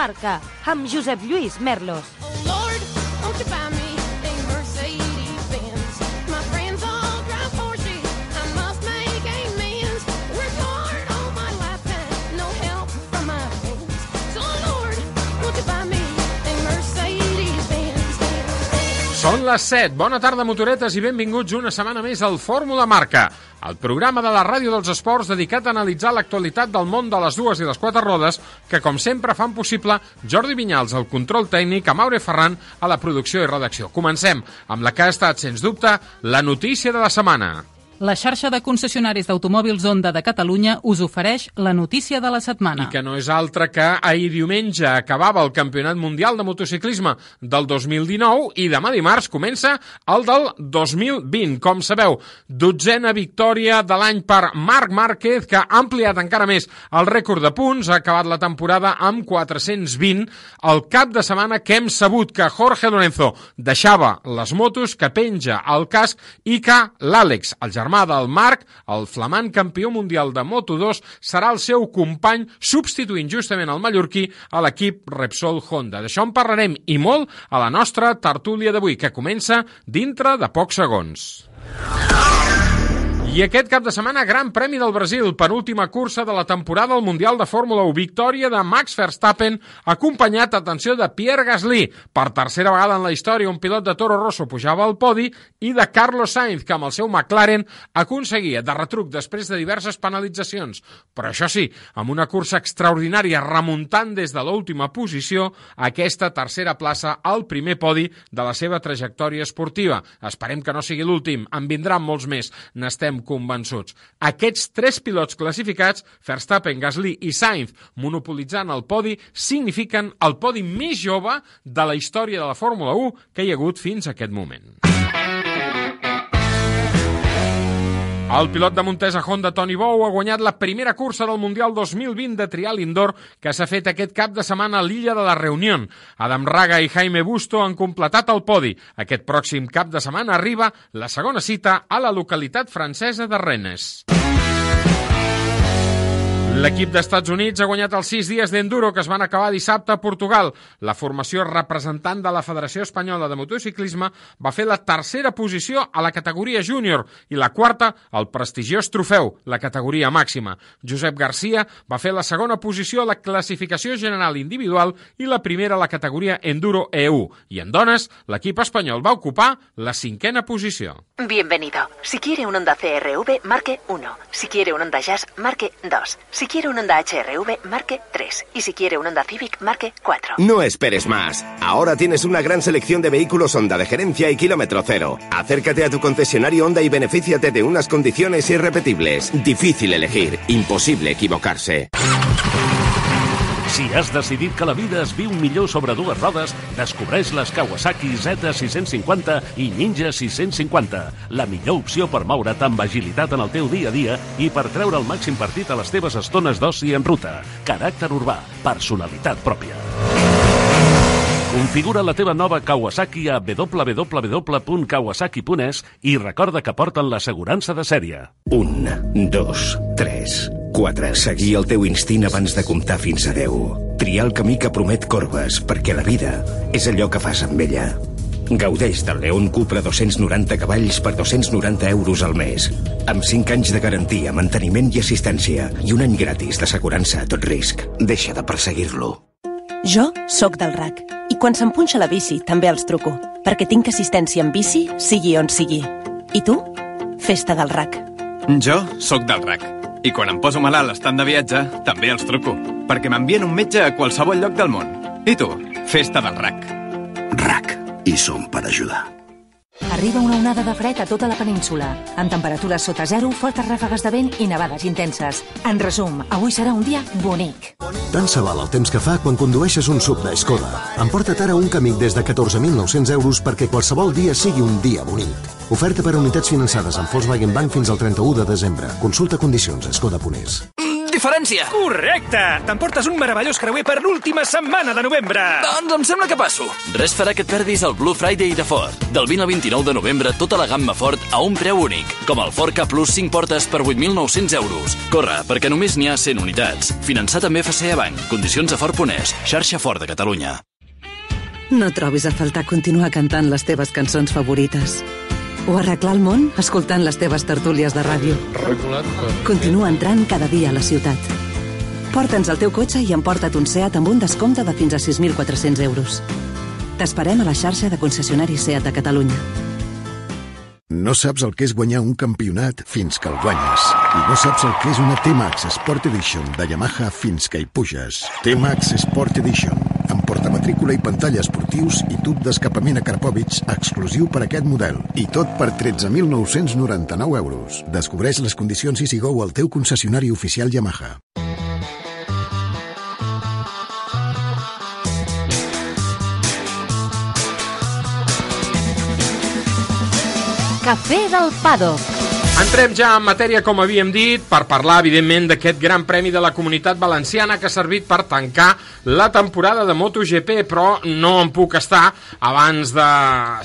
Marca, amb Josep Lluís Merlos. Són les 7. Bona tarda, motoretes, i benvinguts una setmana més al Fórmula Marca, el programa de la ràdio dels esports dedicat a analitzar l'actualitat del món de les dues i les quatre rodes, que com sempre fan possible Jordi Vinyals, al control tècnic, a Maure Ferran, a la producció i redacció. Comencem amb la que ha estat, sens dubte, la notícia de la setmana. La xarxa de concessionaris d'automòbils Honda de Catalunya us ofereix la notícia de la setmana. I que no és altra que ahir diumenge acabava el Campionat Mundial de Motociclisme del 2019 i demà dimarts comença el del 2020. Com sabeu, dotzena victòria de l'any per Marc Márquez, que ha ampliat encara més el rècord de punts, ha acabat la temporada amb 420. El cap de setmana que hem sabut que Jorge Lorenzo deixava les motos, que penja el casc i que l'Àlex, el germà del Marc, el flamant campió mundial de Moto2, serà el seu company substituint justament el mallorquí a l'equip Repsol Honda. D'això en parlarem i molt a la nostra tertúlia d'avui, que comença dintre de pocs segons. I aquest cap de setmana, Gran Premi del Brasil, penúltima cursa de la temporada al Mundial de Fórmula 1. Victòria de Max Verstappen, acompanyat, atenció, de Pierre Gasly. Per tercera vegada en la història, un pilot de Toro Rosso pujava al podi i de Carlos Sainz, que amb el seu McLaren aconseguia de retruc després de diverses penalitzacions. Però això sí, amb una cursa extraordinària, remuntant des de l'última posició aquesta tercera plaça al primer podi de la seva trajectòria esportiva. Esperem que no sigui l'últim, en vindran molts més. N'estem convençuts. Aquests tres pilots classificats, Verstappen, Gasly i Sainz, monopolitzant el podi, signifiquen el podi més jove de la història de la Fórmula 1 que hi ha hagut fins a aquest moment. El pilot de Montesa Honda, Toni Bou, ha guanyat la primera cursa del Mundial 2020 de trial indoor que s'ha fet aquest cap de setmana a l'illa de la Reunió. Adam Raga i Jaime Busto han completat el podi. Aquest pròxim cap de setmana arriba la segona cita a la localitat francesa de Rennes. L'equip d'Estats Units ha guanyat els sis dies d'enduro que es van acabar dissabte a Portugal. La formació representant de la Federació Espanyola de Motociclisme va fer la tercera posició a la categoria júnior i la quarta al prestigiós trofeu, la categoria màxima. Josep Garcia va fer la segona posició a la classificació general individual i la primera a la categoria enduro EU. I en dones, l'equip espanyol va ocupar la cinquena posició. Bienvenido. Si quiere un Honda CRV, marque 1. Si quiere un Honda Jazz, marque 2. Si quiere un Honda HRV, marque 3. Y si quiere un Honda Civic, marque 4. No esperes más. Ahora tienes una gran selección de vehículos Honda de gerencia y kilómetro cero. Acércate a tu concesionario Honda y benefíciate de unas condiciones irrepetibles. Difícil elegir, imposible equivocarse. Si has decidit que la vida es viu millor sobre dues rodes, descobreix les Kawasaki Z650 i Ninja 650, la millor opció per moure't amb agilitat en el teu dia a dia i per treure el màxim partit a les teves estones d'oci en ruta. Caràcter urbà, personalitat pròpia. Configura la teva nova Kawasaki a www.kawasaki.es i recorda que porten l'assegurança de sèrie. Un, dos, tres, quatre. Seguir el teu instint abans de comptar fins a 10. Triar el camí que promet corbes, perquè la vida és allò que fas amb ella. Gaudeix del León Cupra 290 cavalls per 290 euros al mes. Amb 5 anys de garantia, manteniment i assistència i un any gratis d'assegurança a tot risc. Deixa de perseguir-lo. Jo sóc del RAC i quan se'm punxa la bici també els truco, perquè tinc assistència en bici sigui on sigui. I tu? Festa del RAC. Jo sóc del RAC i quan em poso malalt estant de viatge també els truco, perquè m'envien un metge a qualsevol lloc del món. I tu? Festa del RAC. RAC. I som per ajudar. Arriba una onada de fred a tota la península, amb temperatures sota zero, fortes ràfegues de vent i nevades intenses. En resum, avui serà un dia bonic. Tant se val el temps que fa quan condueixes un sub de Skoda. Emporta't ara un Kamiq des de 14.900 euros perquè qualsevol dia sigui un dia bonic. Oferta per unitats finançades amb Volkswagen Bank fins al 31 de desembre. Consulta condicions a skoda.es. diferència. Correcte! T'emportes un meravellós creuer per l'última setmana de novembre. Doncs em sembla que passo. Res farà que et perdis el Blue Friday de Ford. Del 20 al 29 de novembre, tota la gamma Ford a un preu únic, com el Ford K Plus 5 portes per 8.900 euros. Corre, perquè només n'hi ha 100 unitats. Finançat amb FCA Bank. Condicions a Ford.es. Xarxa Ford de Catalunya. No trobis a faltar continuar cantant les teves cançons favorites. O arreglar el món escoltant les teves tertúlies de ràdio. Continua entrant cada dia a la ciutat. Porta'ns el teu cotxe i emporta't un SEAT amb un descompte de fins a 6.400 euros. T'esperem a la xarxa de concessionaris SEAT de Catalunya. No saps el que és guanyar un campionat fins que el guanyes. I no saps el que és una T-Max Sport Edition de Yamaha fins que hi puges. T-Max Sport Edition, amb portamatrícula i pantalla esportius i tub d'escapament a Karpovich exclusiu per aquest model. I tot per 13.999 euros. Descobreix les condicions i sigueu al teu concessionari oficial Yamaha. Cafè del Paddock. Entrem ja en matèria, com havíem dit, per parlar, evidentment, d'aquest gran premi de la comunitat valenciana que ha servit per tancar la temporada de MotoGP, però no em puc estar abans de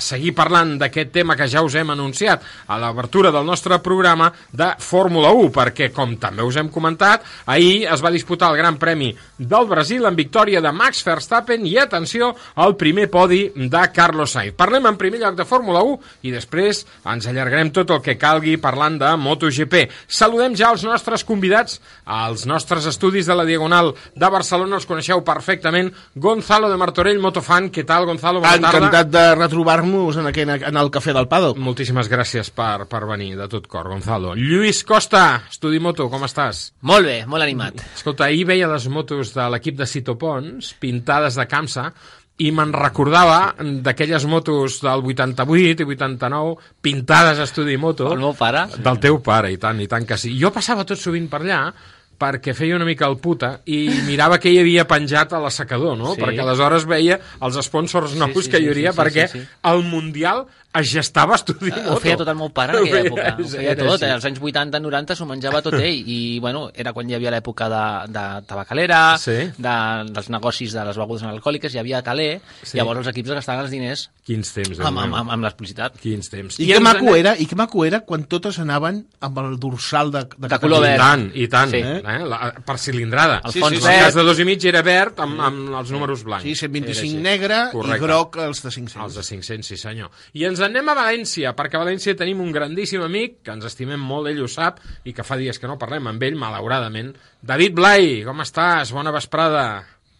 seguir parlant d'aquest tema que ja us hem anunciat a l'obertura del nostre programa de Fórmula 1, perquè, com també us hem comentat, ahir es va disputar el Gran Premi del Brasil en victòria de Max Verstappen i, atenció, al primer podi de Carlos Sainz. Parlem en primer lloc de Fórmula 1 i després ens allargarem tot el que calgui parlant de MotoGP. Saludem ja els nostres convidats als nostres estudis de la Diagonal de Barcelona. Els coneixeu perfectament. Gonzalo de Martorell, motofan. Què tal, Gonzalo? Bona tarda. Encantat de retrobar-nos en, aquell, en el Cafè del Paddock. Moltíssimes gràcies per, per venir, de tot cor, Gonzalo. Lluís Costa, Estudi Moto, com estàs? Molt bé, molt animat. Escolta, ahir veia les motos de l'equip de Cito Pons pintades de Camsa i me'n recordava d'aquelles motos del 88 i 89 pintades a estudi moto. El meu pare? Del teu pare, i tant, i tant que sí. Jo passava tot sovint per allà perquè feia una mica el puta i mirava què hi havia penjat a l'assecador, no? Sí. Perquè aleshores veia els sponsors nous sí, que hi sí, hauria sí, sí, perquè sí, sí. el Mundial es gestava a estudi moto. Ho feia tot el meu pare en aquella època. Ho feia Era tot. així. Eh? Als anys 80-90 s'ho menjava tot ell. I, bueno, era quan hi havia l'època de, de tabacalera, Sí. de, dels negocis de les begudes alcohòliques, hi havia caler, Sí. llavors els equips gastaven els diners Quins temps, amb, amb, amb, amb l'explicitat. Quins temps. I, que maco era, i que maco era quan totes anaven amb el dorsal de, de, De color I verd. tant, i tant. Sí. Eh? La, per cilindrada. El Sí, fons sí, sí. verd. cas de dos i mig era verd amb, amb els números blancs. Sí, 125 Era així. negre Correcte. i groc els de 500. Els de 500, sí senyor. I ens en anem a València, perquè a València tenim un grandíssim amic, que ens estimem molt, ell ho sap, i que fa dies que no parlem amb ell, malauradament. David Blai, com estàs? Bona vesprada.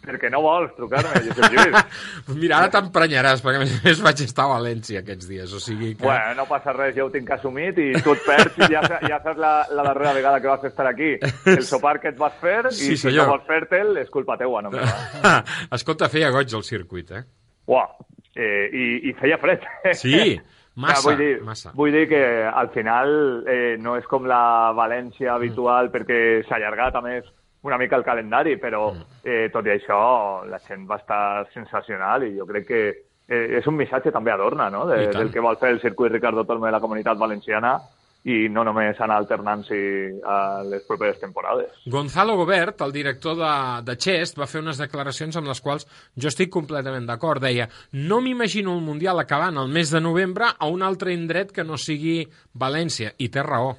Perquè no vols trucar-me, Josep Lluís. Mira, ara t'emprenyaràs, perquè a més a més vaig estar a València aquests dies, o sigui que... Bueno, no passa res, ja ho tinc assumit i tu et perds i ja, ja saps la, la darrera vegada que vas estar aquí. El sopar que et vas fer i Sí, si senyor. no vols fer-te'l és culpa teua, no meva. Escolta, feia goig el circuit, eh? Uau, eh, i, i feia fred. Sí, massa, vull dir, massa. Vull dir que al final eh, no és com la València Mm. habitual perquè s'ha allargat a més una mica el calendari, però Mm. eh, tot i això la gent va estar sensacional i jo crec que eh, és un missatge també a Dorna, no? De, del que vol fer el circuit Ricardo Torme de la comunitat valenciana i no només anar alternant-s'hi a les properes temporades. Gonzalo Gobert, el director de, de Chest, va fer unes declaracions amb les quals jo estic completament d'acord. Deia, no m'imagino el Mundial acabant el mes de novembre a un altre indret que no sigui València. I té raó.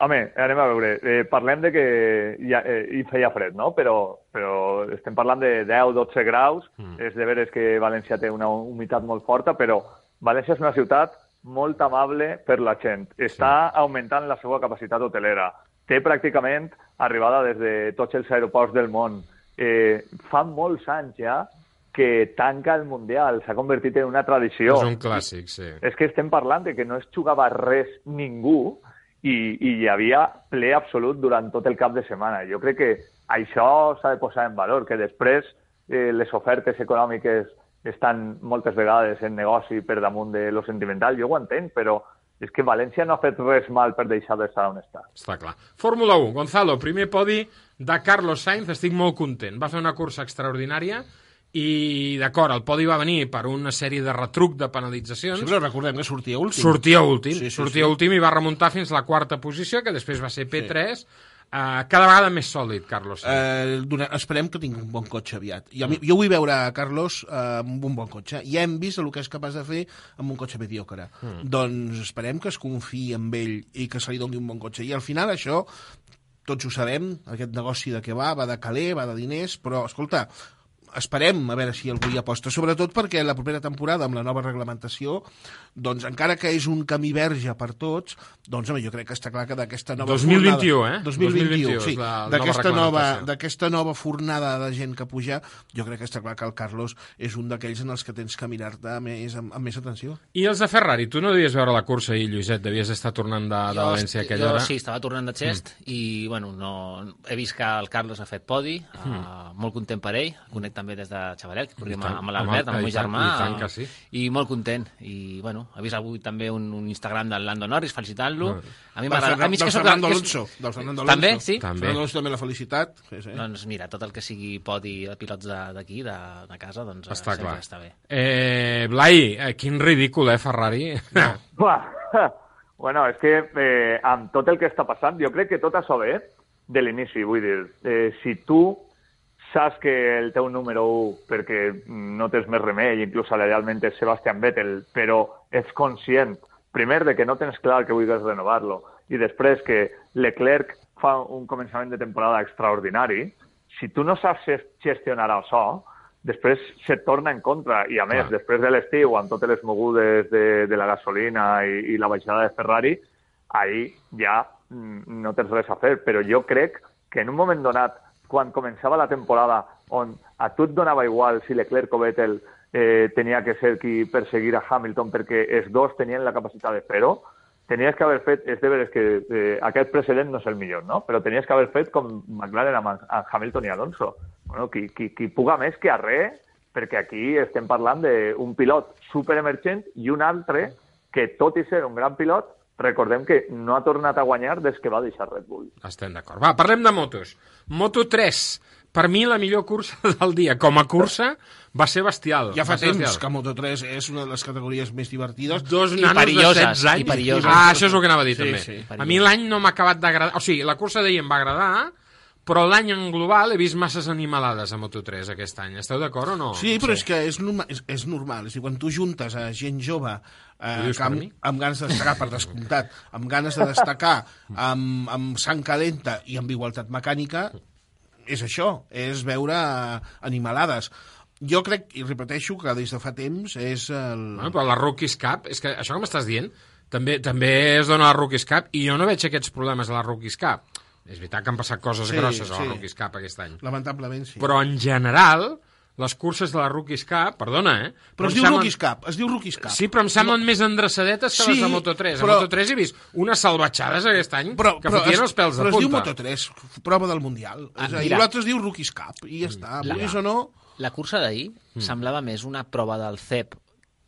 Home, anem a veure. Eh, parlem de que ja, eh, hi feia fred, no? Però, però estem parlant de 10-12 graus. Mm. És de veres que València té una humitat molt forta, però València és una ciutat molt amable per la gent. Està augmentant la seva capacitat hotelera. Té pràcticament arribada des de tots els aeroports del món. Eh, fa molts anys ja que tanca el Mundial. S'ha convertit en una tradició. És un clàssic, sí. És que estem parlant de que no es jugava res ningú i, i hi havia ple absolut durant tot el cap de setmana. Jo crec que això s'ha de posar en valor, que després eh, les ofertes econòmiques estan moltes vegades en negoci per damunt de lo sentimental. Jo ho entenc, però és que València no ha fet res mal per deixar d'estar on està. Està clar. Fórmula 1, Gonzalo, primer podi de Carlos Sainz, estic molt content. Va fer una cursa extraordinària i, d'acord, el podi va venir per una sèrie de retruc de penalitzacions. Sí, però recordem que sortia últim. Sortia últim, Sí, sí, sortia sí. últim i va remuntar fins la quarta posició, que després va ser P3. Uh, cada vegada més sòlid, Carlos. Dona, esperem que tingui un bon cotxe aviat. Jo, mm. jo vull veure a Carlos eh, amb un bon cotxe. Ja hem vist el que és capaç de fer amb un cotxe mediocre. Mm. Doncs esperem que es confiï en ell i que se li doni un bon cotxe. I al final això, tots ho sabem, aquest negoci de què va, va de caler, va de diners, però, escolta, esperem a veure si algú hi aposta, sobretot perquè la propera temporada, amb la nova reglamentació, doncs encara que és un camí verge per tots, doncs home, jo crec que està clar que d'aquesta nova 2021, fornada... eh? 2021, 2021 sí. D'aquesta nova nova, nova fornada de gent que puja, jo crec que està clar que el Carlos és un d'aquells en els que tens que mirar-te més, amb, amb més atenció. I els de Ferrari? Tu no devies veure la cursa ahir, Lluïset? Devies estar tornant de, de València a aquella jo hora? sí, estava tornant de Xest mm. i, bueno, no, he vist que el Carlos ha fet podi, mm. uh, molt content per ell, conec també des de Xavalet, que corríem tant, amb l'Albert, amb el- meu germà, i tant que sí. i molt content. I, bueno, he vist avui també un, un Instagram del Lando Norris felicitant-lo. Mm. A mi Del m'agrada. Del que soc Fernando Alonso, del Fernando També, Alonso. sí? També. Fernando Alonso també la felicitat. Sí, sí. Doncs mira, tot el que sigui podi de pilots de- d'aquí, de, de casa, doncs eh, Està sempre clar. està bé. Eh, Blai, eh, quin ridícul, eh, Ferrari? No. Buah. Bueno, és que eh, amb tot el que està passant, jo crec que tot això ve de l'inici, vull dir, eh, si tu saps que el teu número 1, perquè no tens més remei, inclús salarialment és Sebastian Vettel, però ets conscient, primer, de que no tens clar que vulguis renovar-lo, i després que Leclerc fa un començament de temporada extraordinari, si tu no saps ges- gestionar això, després se't torna en contra. I a més, Clar. després de l'estiu, amb totes les mogudes de, de la gasolina i, i la baixada de Ferrari, ahir ja mm, no tens res a fer. Però jo crec que en un moment donat, quan començava la temporada, on a tu et donava igual si Leclerc o Vettel eh, tenia que ser qui perseguir a Hamilton perquè els dos tenien la capacitat de fer-ho, tenies que haver fet, és de veres que eh, aquest precedent no és el millor, no? però tenies que haver fet com McLaren amb, amb Hamilton i Alonso. Bueno, qui, qui, qui puga més que arre, perquè aquí estem parlant d'un pilot superemergent i un altre que, tot i ser un gran pilot, recordem que no ha tornat a guanyar des que va deixar Red Bull. Estem d'acord. Va, parlem de motos. Moto 3. Per mi, la millor cursa del dia. Com a cursa, va ser bestial. Ja fa temps bestial. que Moto3 és una de les categories més divertides. Dos I nanos perilloses, de 16 anys. i perilloses. Ah, això és el que anava a dir, Sí, també. sí. a mi l'any no m'ha acabat d'agradar. O sigui, la cursa d'ahir em va agradar, però l'any en global he vist masses animalades a Moto3 aquest any. Esteu d'acord o no? Sí, però és que és, norma, és, és normal. És dir, quan tu juntes a gent jove eh, que amb, amb ganes de destacar, per descomptat, amb ganes de destacar, amb, amb sang calenta i amb igualtat mecànica, és això, és veure eh, animalades. Jo crec, i repeteixo, que des de fa temps és el... Bueno, però la Rookies Cup, és que això que m'estàs dient, també també es dona a la Rookies Cup, i jo no veig aquests problemes a la Rookies Cup. És veritat que han passat coses Sí, grosses a la sí. Rookies Cup aquest any. Lamentablement, sí. Però en general, les curses de la Rookies Cup, perdona, eh? Però es diu semblen- Rookies Cup, es diu Rookies Cup. Sí, però em semblen més endreçadetes que Sí, les de Moto3. però- A Moto3 he vist unes salvatjades aquest any però, que però fotien es, els pèls de però es diu punta. Moto3, prova del Mundial. Ah, Ah, I mira. l'altre es diu Rookies Cup, i ja està. La- Vulguis o no... La cursa d'ahir Mm. semblava més una prova del CEP,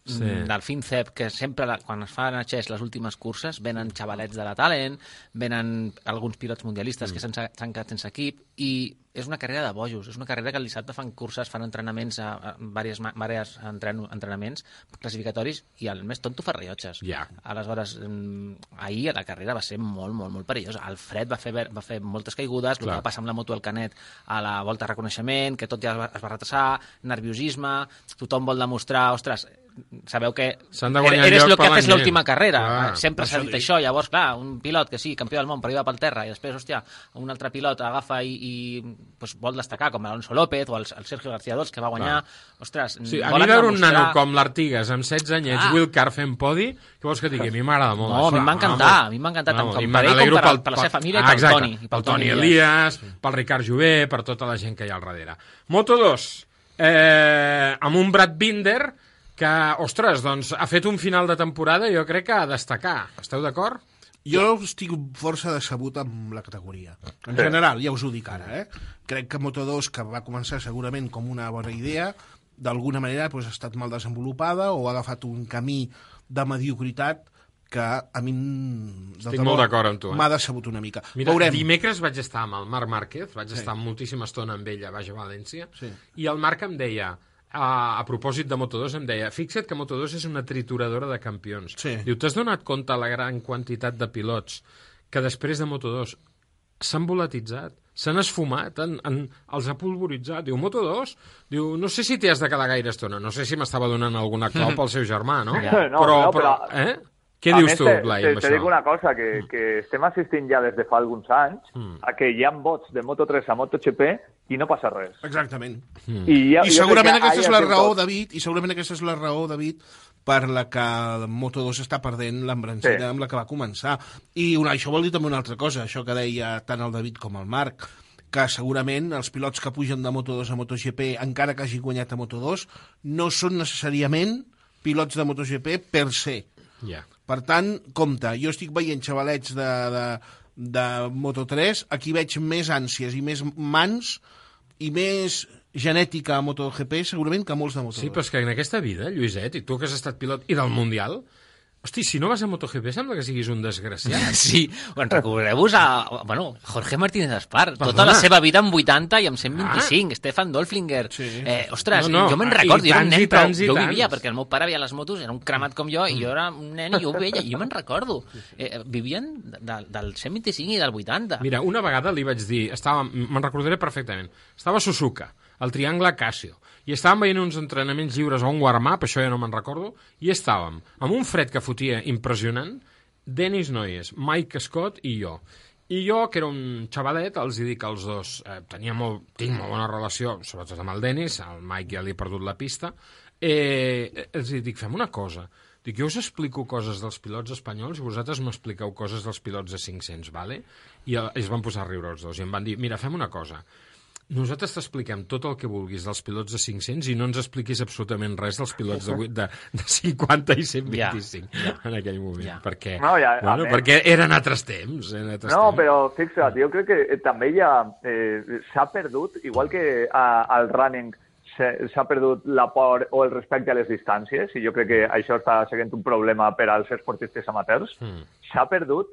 Sí. mm, del FinCEP, que sempre, la, quan es fan a Xes les últimes curses, venen xavalets de la Talent, venen alguns pilots mundialistes Mm. que s'han quedat sense equip, i és una carrera de bojos, és una carrera que el dissabte fan curses, fan entrenaments, a, a diverses, ma- diverses entren, entrenaments classificatoris, i el més tonto fa rellotges. Ja. Aleshores, mm, ahir la carrera va ser molt, molt, molt perillosa. El fred va fer, va fer moltes caigudes, el Clar. que va passar amb la moto al Canet a la volta de reconeixement, que tot ja es va, es va retrasar, nerviosisme, tothom vol demostrar, ostres, sabeu que de eres lo que haces l'última carrera. Clar. Ah, Sempre s'ha dit això. Llavors, clar, un pilot que sí, campió del món, però iba pel terra, i després, hòstia, un altre pilot agafa i, i pues, vol destacar, com l'Alonso López o el, el Sergio García Dols, que va guanyar. Clar. Ostres, Sí, a mi veure un demostrar- nano com l'Artigas amb 16 anyets, Ah. Will Carr fent podi, què vols que digui? A mi m'agrada molt. No, a mi em va encantar, a mi m'ha encantat tant com per ell com per, per la seva família i ah, pel exacte, Toni. i pel Toni Elias, pel Ricard Jové, per tota la gent que hi ha al darrere. Moto 2, eh, amb un Brad Binder que, ostres, doncs ha fet un final de temporada jo crec que a destacar. Esteu d'acord? Jo estic força decebut amb la categoria. En general, ja us ho dic ara, eh? Crec que Moto2, que va començar segurament com una bona idea, d'alguna manera doncs, ha estat mal desenvolupada o ha agafat un camí de mediocritat que a mi Estic molt d'acord amb tu, eh? m'ha decebut una mica. Mira, Veurem. dimecres vaig estar amb el Marc Márquez, vaig Sí. estar moltíssima estona amb ell a Baix a València, Sí. i el Marc em deia, a, a propòsit de Moto2, em deia, fixa't que Moto2 és una trituradora de campions. Sí. Diu, t'has donat compte la gran quantitat de pilots que després de Moto2 s'han volatitzat, s'han esfumat, han, han, els ha pulveritzat. Diu, Moto2, diu, no sé si t'hi has de quedar gaire estona, no sé si m'estava donant alguna clau pel seu germà, no? No, però, no, però, però- eh? Què A dius més, tu, te- Blai, te, amb te això? dic una cosa, que, que estem assistint ja des de fa alguns anys Mm. a que hi ha vots de Moto3 a MotoGP i no passa res. Exactament. Mm. I, ja, I segurament aquesta és la raó, tots. David, i segurament aquesta és la raó, David, per la que el Moto2 està perdent l'embrancida Sí. amb la que va començar. I una, això vol dir també una altra cosa, això que deia tant el David com el Marc, que segurament els pilots que pugen de Moto2 a MotoGP, encara que hagin guanyat a Moto2, no són necessàriament pilots de MotoGP per se. Ja. Per tant, compte, jo estic veient xavalets de, de, de Moto3, aquí veig més ànsies i més mans i més genètica a MotoGP segurament que molts de Moto2. Sí, però és que en aquesta vida, Lluiset, i tu que has estat pilot i del Mundial, hosti, si no vas a MotoGP sembla que siguis un desgraciat. Sí, bueno, recordeu-vos a, bueno, Jorge Martínez Espar, tota Perdona. la seva vida amb 80 i amb 125, Stefan Dolflinger. Sí. Eh, ostres, No, no, jo me'n i recordo, jo era un i nen, però tants i jo tants. vivia, perquè el meu pare veia les motos, era un cremat com jo, i jo era un nen i jo ho veia, i jo me'n recordo. Eh, vivien de, del 125 i del 80. Mira, una vegada li vaig dir, estava, me'n recordaré perfectament, estava a Suzuka, al Triangle Casio, i estàvem veient uns entrenaments lliures o un warm-up, això ja no me'n recordo, i estàvem amb un fred que fotia impressionant, Dennis Noyes, Mike Scott i jo. I jo, que era un xavalet, els hi dic als dos, eh, tenia molt, tinc molt bona relació, sobretot amb el Dennis, el Mike ja li he perdut la pista, eh, els hi dic, fem una cosa, Dic, jo us explico coses dels pilots espanyols i vosaltres m'expliqueu coses dels pilots de 500, vale? I eh, es van posar a riure els dos i em van dir, mira, fem una cosa, nosaltres t'expliquem tot el que vulguis dels pilots de 500 i no ens expliquis absolutament res dels pilots de, vuit- de, de 50 i 125 ja, en aquell moment, ja. perquè, No, ja, bueno, perquè eren altres temps. Eren altres No, temps. però fixa't, jo crec que eh, també ha... Eh, s'ha perdut, igual que a, al running s'ha perdut la por o el respecte a les distàncies, i jo crec que això està sent un problema per als esportistes amateurs, Mm. s'ha perdut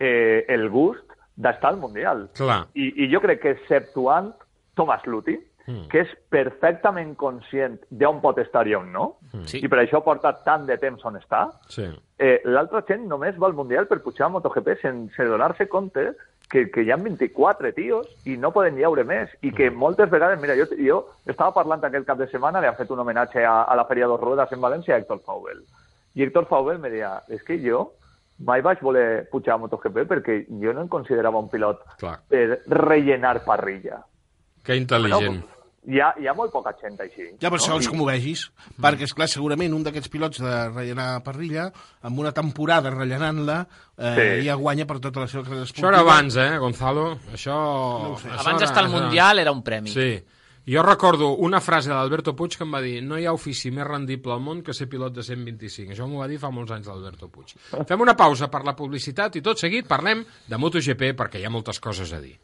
eh, el gust d'estar al Mundial. Clar. I, I jo crec que exceptuant Thomas Luthi, Mm. que és perfectament conscient d'on pot estar i on no, Sí. i per això porta tant de temps on està, Sí. eh, l'altra gent només va al Mundial per pujar a MotoGP sense donar-se compte que, que hi ha 24 tios i no poden llaure més. I que moltes vegades, mira, jo, jo estava parlant aquest cap de setmana, li han fet un homenatge a, a la Feria dos Ruedas en València a Héctor Faubel. I Héctor Faubel me deia, és es que jo mai vaig voler pujar a MotoGP perquè jo no em considerava un pilot Clar. per rellenar parrilla. Que intel·ligent. Bueno, hi ha, hi ha molt poca gent així. Ja, per no? segons com ho vegis. Perquè, és clar segurament un d'aquests pilots de rellenar parrilla, amb una temporada rellenant-la, eh, Sí. ja guanya per tota la seva carrera Això esportiva. era abans, eh, Gonzalo? Això... No sé. això Abans era- d'estar al això Mundial era un premi. Sí. Jo recordo una frase d'Alberto Puig que em va dir no hi ha ofici més rendible al món que ser pilot de 125. Això m'ho va dir fa molts anys l'Alberto Puig. Fem una pausa per la publicitat i tot seguit parlem de MotoGP perquè hi ha moltes coses a dir.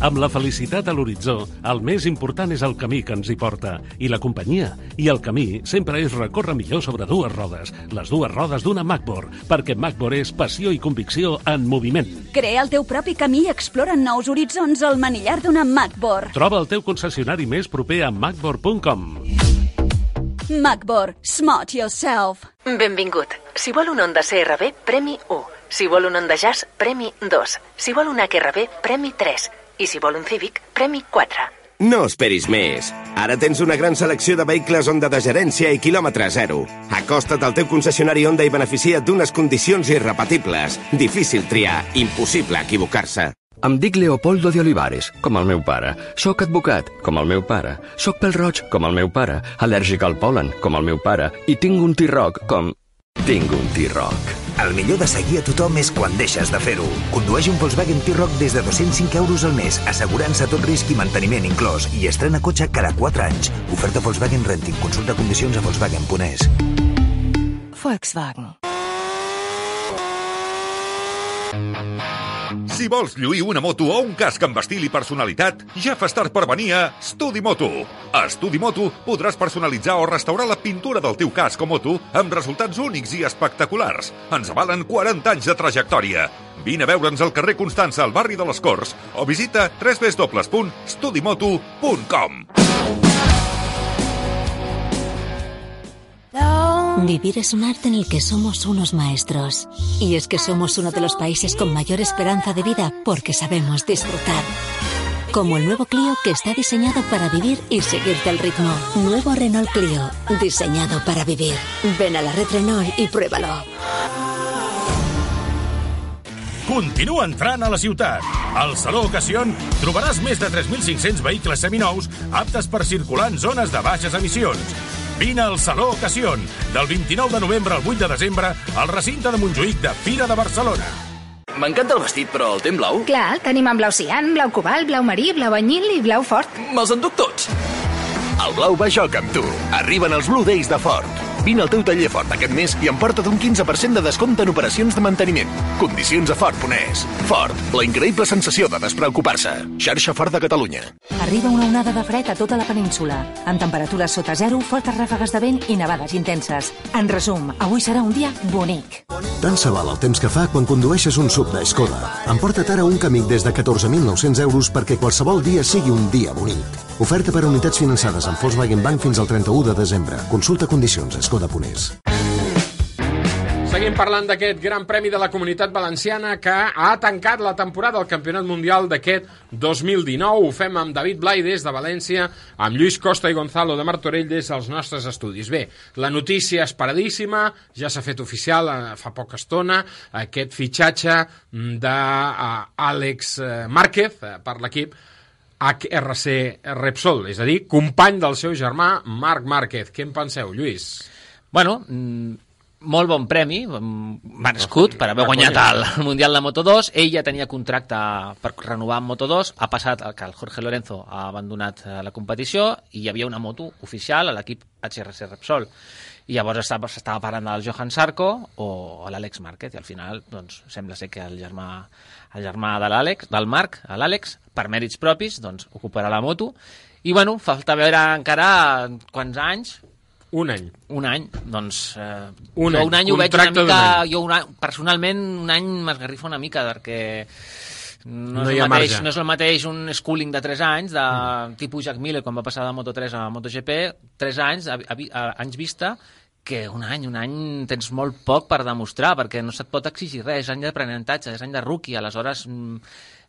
Amb la felicitat a l'horitzó, el més important és el camí que ens hi porta, i la companyia. I el camí sempre és recórrer millor sobre dues rodes, les dues rodes d'una MacBoard, perquè MacBoard és passió i convicció en moviment. Crea el teu propi camí i explora nous horitzons al manillar d'una MacBoard. Troba el teu concessionari més proper a macboard.com. MacBoard. Smart yourself. Benvingut. Si vol un Honda CRV, premi 1. Si vol un Honda Jazz, premi 2. Si vol un HRV, premi 3. I si vol un Civic, premi 4. No esperis més. Ara tens una gran selecció de vehicles Honda de gerència i quilòmetre zero. Acosta't al teu concessionari Honda i beneficia't d'unes condicions irrepetibles. Difícil triar, impossible equivocar-se. Em dic Leopoldo de Olivares, com el meu pare. Soc advocat, com el meu pare. Soc pel roig, com el meu pare. Al·lèrgic al pol·len, com el meu pare. I tinc un T-Roc, com... Tinc un T-Roc. El millor de seguir a tothom és quan deixes de fer-ho. Condueix un Volkswagen T-Roc des de 205 euros al mes, assegurança tot risc i manteniment inclòs, i estrena cotxe cada 4 anys. Oferta Volkswagen Renting. Consulta condicions a Volkswagen.es. Volkswagen. Si vols lluir una moto o un casc amb estil i personalitat, ja fas tard per venir a Studi Moto. A Studi Moto podràs personalitzar o restaurar la pintura del teu casc o moto amb resultats únics i espectaculars. Ens avalen 40 anys de trajectòria. Vine a veure'ns al carrer Constança, al barri de les Corts, o visita www.studimoto.com. Vivir es un arte en el que somos unos maestros. Y es que somos uno de los países con mayor esperanza de vida porque sabemos disfrutar. Como el nuevo Clio que está diseñado para vivir y seguirte el ritmo. Nuevo Renault Clio, diseñado para vivir. Ven a la red Renault y pruébalo. Continua entrant a la ciutat. Al Saló Ocasion trobaràs més de 3.500 vehicles seminous aptes per circular en zones de baixes emissions. Vine al Saló Ocasion, del 29 de novembre al 8 de desembre, al recinte de Montjuïc de Fira de Barcelona. M'encanta el vestit, però el té en blau? Clar, el tenim en blau cian, blau cobalt, blau marí, blau anyil i blau fort. Me'ls enduc tots. El blau va joc amb tu. Arriben els Blue Days de Ford. Vine al teu taller Ford aquest mes i emporta't un 15% de descompte en operacions de manteniment. Condicions a Ford.es. Ford, la increïble sensació de despreocupar-se. Xarxa Ford de Catalunya. Arriba una onada de fred a tota la península, amb temperatures sota zero, fortes ràfegues de vent i nevades intenses. En resum, avui serà un dia bonic. Tant se val el temps que fa quan condueixes un sub de Skoda. Emporta't ara un Kamiq des de 14.900 euros perquè qualsevol dia sigui un dia bonic. Oferta per a unitats finançades amb Volkswagen Bank fins al 31 de desembre. Consulta condicions a skoda.es. Seguim parlant d'aquest Gran Premi de la Comunitat Valenciana que ha tancat la temporada del Campionat Mundial d'aquest 2019. Ho fem amb David Blai des de València, amb Lluís Costa i Gonzalo de Martorell des dels nostres estudis. Bé, la notícia esperadíssima, ja s'ha fet oficial eh, fa poca estona, aquest fitxatge d'Àlex eh, Márquez eh, per l'equip HRC Repsol, és a dir, company del seu germà Marc Márquez. Què en penseu, Lluís? Bueno, mm, molt bon premi, mm, merescut, per haver guanyat el Mundial de Moto2. Ell ja tenia contracte per renovar amb Moto2. Ha passat que el Jorge Lorenzo ha abandonat eh, la competició i hi havia una moto oficial a l'equip HRC Repsol. I llavors estava, s'estava parlant del Johan Sarko o l'Àlex Márquez, i al final doncs, sembla ser que el germà, el germà de l'Àlex, del Marc, l'Àlex, per mèrits propis, doncs, ocuparà la moto. I bueno, falta veure encara quants anys, un any. Un any, doncs... Eh, un jo any. un any ho veig una mica... any. Jo un any, personalment, un any m'esgarrifa una mica, perquè no, No és hi ha el mateix, marge. no és el mateix un schooling de 3 anys, de mm. tipus Jack Miller, quan va passar de Moto3 a MotoGP, 3 anys, a, a, a, anys vista, que un any, un any tens molt poc per demostrar, perquè no se't pot exigir res, és any d'aprenentatge, és any de rookie, aleshores mm,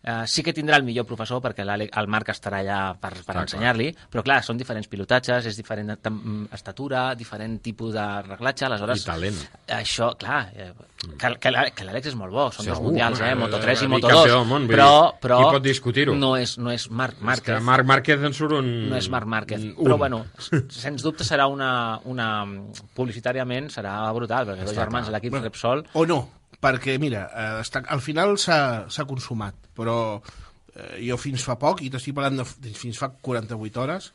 eh, sí que tindrà el millor professor, perquè el Marc estarà allà per, per ensenyar-li, però clar, són diferents pilotatges, és diferent tam- estatura, diferent tipus de reglatge, aleshores... I talent. Això, clar, eh, que, que l'Àlex que l'Àlex és molt bo, són Segur, dos mundials, eh, home, Moto3 i dir Moto2, campió del món, vull però, però qui pot discutir-ho? no és, no és Marc És Márquez. que Marc Márquez en surt un... No és Marc Márquez. un. Però, bueno, sens dubte serà una... una publicitàriament serà brutal, perquè dos Està germans clar. a l'equip Repsol... O no, perquè, mira, eh, està, al final s'ha consumat, però eh, jo fins fa poc, i t'estic parlant de, fins fa 48 hores,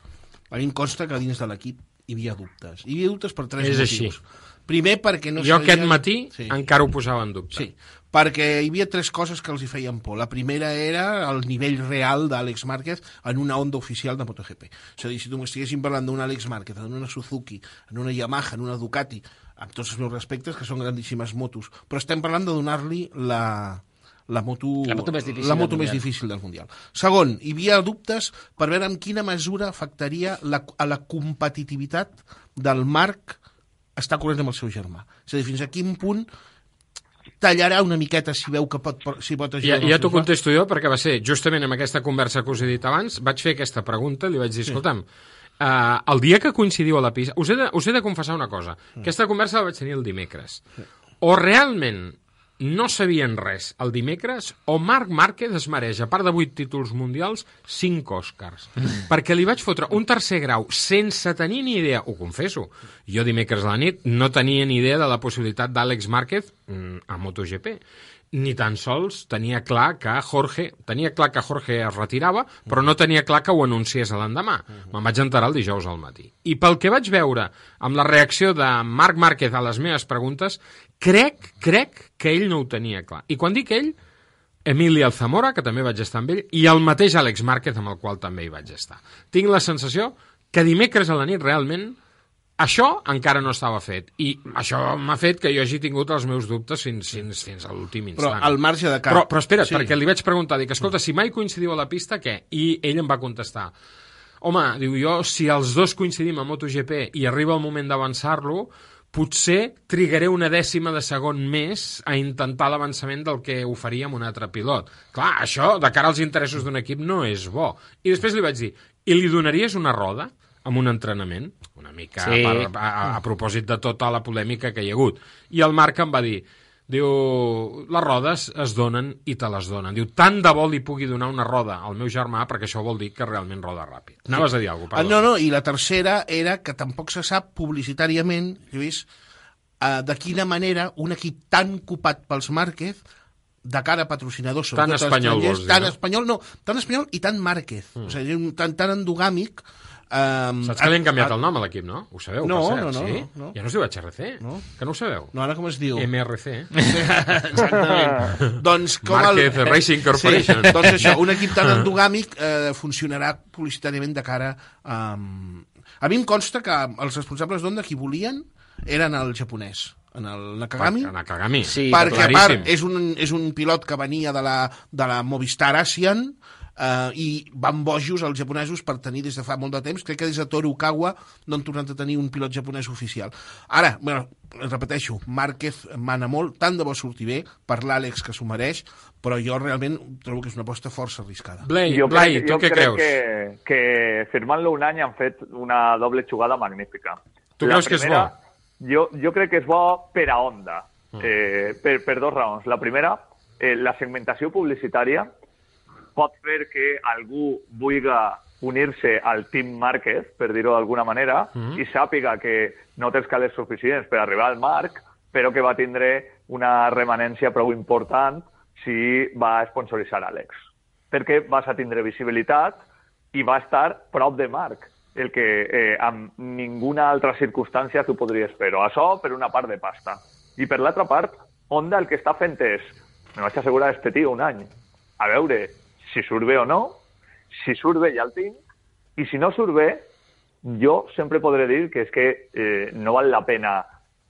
a mi em consta que dins de l'equip hi havia dubtes. Hi havia dubtes per tres És motius. així. Primer, perquè no jo sabien- aquest matí encara ho posava en dubte. Sí, perquè hi havia tres coses que els hi feien por. La primera era el nivell real d'Àlex Márquez en una onda oficial de MotoGP. És a dir, si tu m'estiguessin parlant d'un Àlex Márquez, en una Suzuki, en una Yamaha, en una Ducati, amb tots els meus respectes, que són grandíssimes motos, però estem parlant de donar-li la, la moto, La moto més difícil la del moto més Mundial. difícil del Mundial. Segon, hi havia dubtes per veure en quina mesura afectaria la, a la competitivitat del Marc està corrent amb el seu germà. És a dir, fins a quin punt tallarà una miqueta si veu que pot, si pot ajudar Ja, ja t'ho contesto jo, perquè va ser justament amb aquesta conversa que us he dit abans, vaig fer aquesta pregunta, li vaig dir, Sí. escolta'm, uh, el dia que coincidiu a la pista... Us he de, us he de confessar una cosa. Mm. Aquesta conversa la vaig tenir el dimecres. O realment no sabien res el dimecres, o Marc Márquez es mereix, a part de 8 títols mundials, 5 Oscars. perquè li vaig fotre un tercer grau sense tenir ni idea, ho confesso. Jo dimecres a la nit no tenia ni idea de la possibilitat d'Àlex Márquez mm, a MotoGP ni tan sols tenia clar que Jorge tenia clar que Jorge es retirava, però no tenia clar que ho anunciés l'endemà. Me'n vaig enterar el dijous al matí. I pel que vaig veure amb la reacció de Marc Márquez a les meves preguntes, crec, crec que ell no ho tenia clar. I quan dic ell, Emili Alzamora, que també vaig estar amb ell, i el mateix Àlex Márquez, amb el qual també hi vaig estar. Tinc la sensació que dimecres a la nit realment això encara no estava fet i això m'ha fet que jo hagi tingut els meus dubtes fins, fins, fins a l'últim Però instant. al marge de cap- Però, però espera't, sí. perquè li vaig preguntar, dic, escolta, si mai coincidiu a la pista, què? I ell em va contestar, home, diu, jo, si els dos coincidim a MotoGP i arriba el moment d'avançar-lo, potser trigaré una dècima de segon més a intentar l'avançament del que ho faria amb un altre pilot. Clar, això, de cara als interessos d'un equip, no és bo. I després li vaig dir, i li donaries una roda amb un entrenament? Mica Sí. per, a, a, a propòsit de tota la polèmica que hi ha hagut. I el Marc em va dir, diu, les rodes es donen i te les donen. Diu, tant de bo li pugui donar una roda al meu germà perquè això vol dir que realment roda ràpid. Anaves a dir alguna Ah, cosa? no, no, i la tercera era que tampoc se sap publicitàriament, Lluís, eh, de quina manera un equip tan copat pels Márquez de cara a patrocinadors, Tan espanyol, vols dir, tan no? espanyol, no, tan espanyol i tan Márquez, mm. o sigui, tan, tan endogàmic. Um, Saps que li han canviat el nom a l'equip, no? Ho sabeu, No, per cert, no, no, sí? no, no. Ja no es diu HRC? No. Que no ho sabeu? No, ara com es diu? MRC. Exactament. doncs com Márquez el... Racing Corporation. Sí, doncs això, un equip tan endogàmic eh, funcionarà publicitàriament de cara a... A mi em consta que els responsables d'Onda qui volien eren el japonès en el Nakagami, Per- Nakagami. Sí, perquè a part és un, és un pilot que venia de la, de la Movistar Asian eh, i van bojos els japonesos per tenir des de fa molt de temps, crec que des de Torukawa no han tornat a tenir un pilot japonès oficial. Ara, bueno, repeteixo, Márquez mana molt, tant de bo surti bé, per l'Àlex que s'ho mereix, però jo realment trobo que és una aposta força arriscada. jo crec, jo crec Que, que firmant-lo un any han fet una doble jugada magnífica. Tu creus que és bo? Jo, jo crec que és bo per a Honda, eh, per, per dos raons. La primera, eh, la segmentació publicitària pot fer que algú vulgui unir-se al Team Márquez, per dir-ho d'alguna manera, Mhm. i sàpiga que no té els calés suficients per arribar al Marc, però que va tindre una remanència prou important si va sponsoritzar Àlex. Perquè vas a tindre visibilitat i va estar prop de Marc, el que eh, amb ninguna altra circumstància tu podries fer-ho. Això per una part de pasta. I per l'altra part, Honda el que està fent és me vaig assegurar este tio un any a veure si surt bé o no, si surt bé ja el tinc, i si no surt bé, jo sempre podré dir que és que eh, no val la pena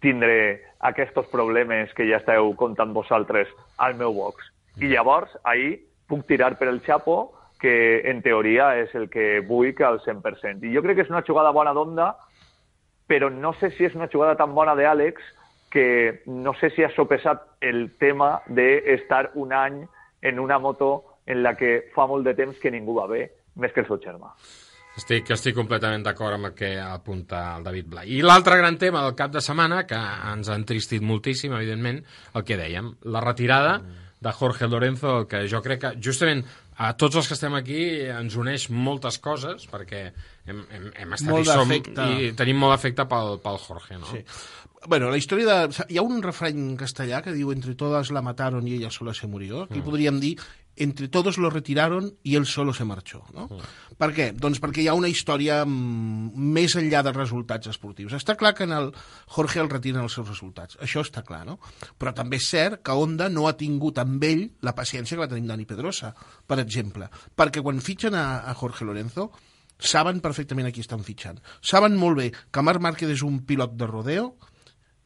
tindre aquests problemes que ja esteu contant vosaltres al meu box. I llavors, ahir puc tirar per el xapo que en teoria és el que vull que al 100%. I jo crec que és una jugada bona d'Onda, però no sé si és una jugada tan bona d'Àlex que no sé si ha sopesat el tema d'estar un any en una moto en la que fa molt de temps que ningú va bé, més que el seu germà. Estic, estic completament d'acord amb el que apunta el David Blai. I l'altre gran tema del cap de setmana, que ens ha entristit moltíssim, evidentment, el que dèiem, la retirada de Jorge Lorenzo, que jo crec que justament a tots els que estem aquí ens uneix moltes coses, perquè hem, hem, hem estat Molt i, som, d'afecte. i tenim molt afecte pel, pel Jorge, no? Sí. Bueno, la història de... Hi ha un refrany castellà que diu entre todas la mataron y ella sola se murió. Aquí Mm. podríem dir entre todos lo retiraron y él solo se marchó. No? Per què? Doncs perquè hi ha una història mm, més enllà dels resultats esportius. Està clar que en el Jorge el retiren els seus resultats. Això està clar, no? Però també és cert que Honda no ha tingut amb ell la paciència que va tenir Dani Pedrosa, per exemple. Perquè quan fitxen a, a Jorge Lorenzo, saben perfectament a qui estan fitxant. Saben molt bé que Marc Márquez és un pilot de rodeo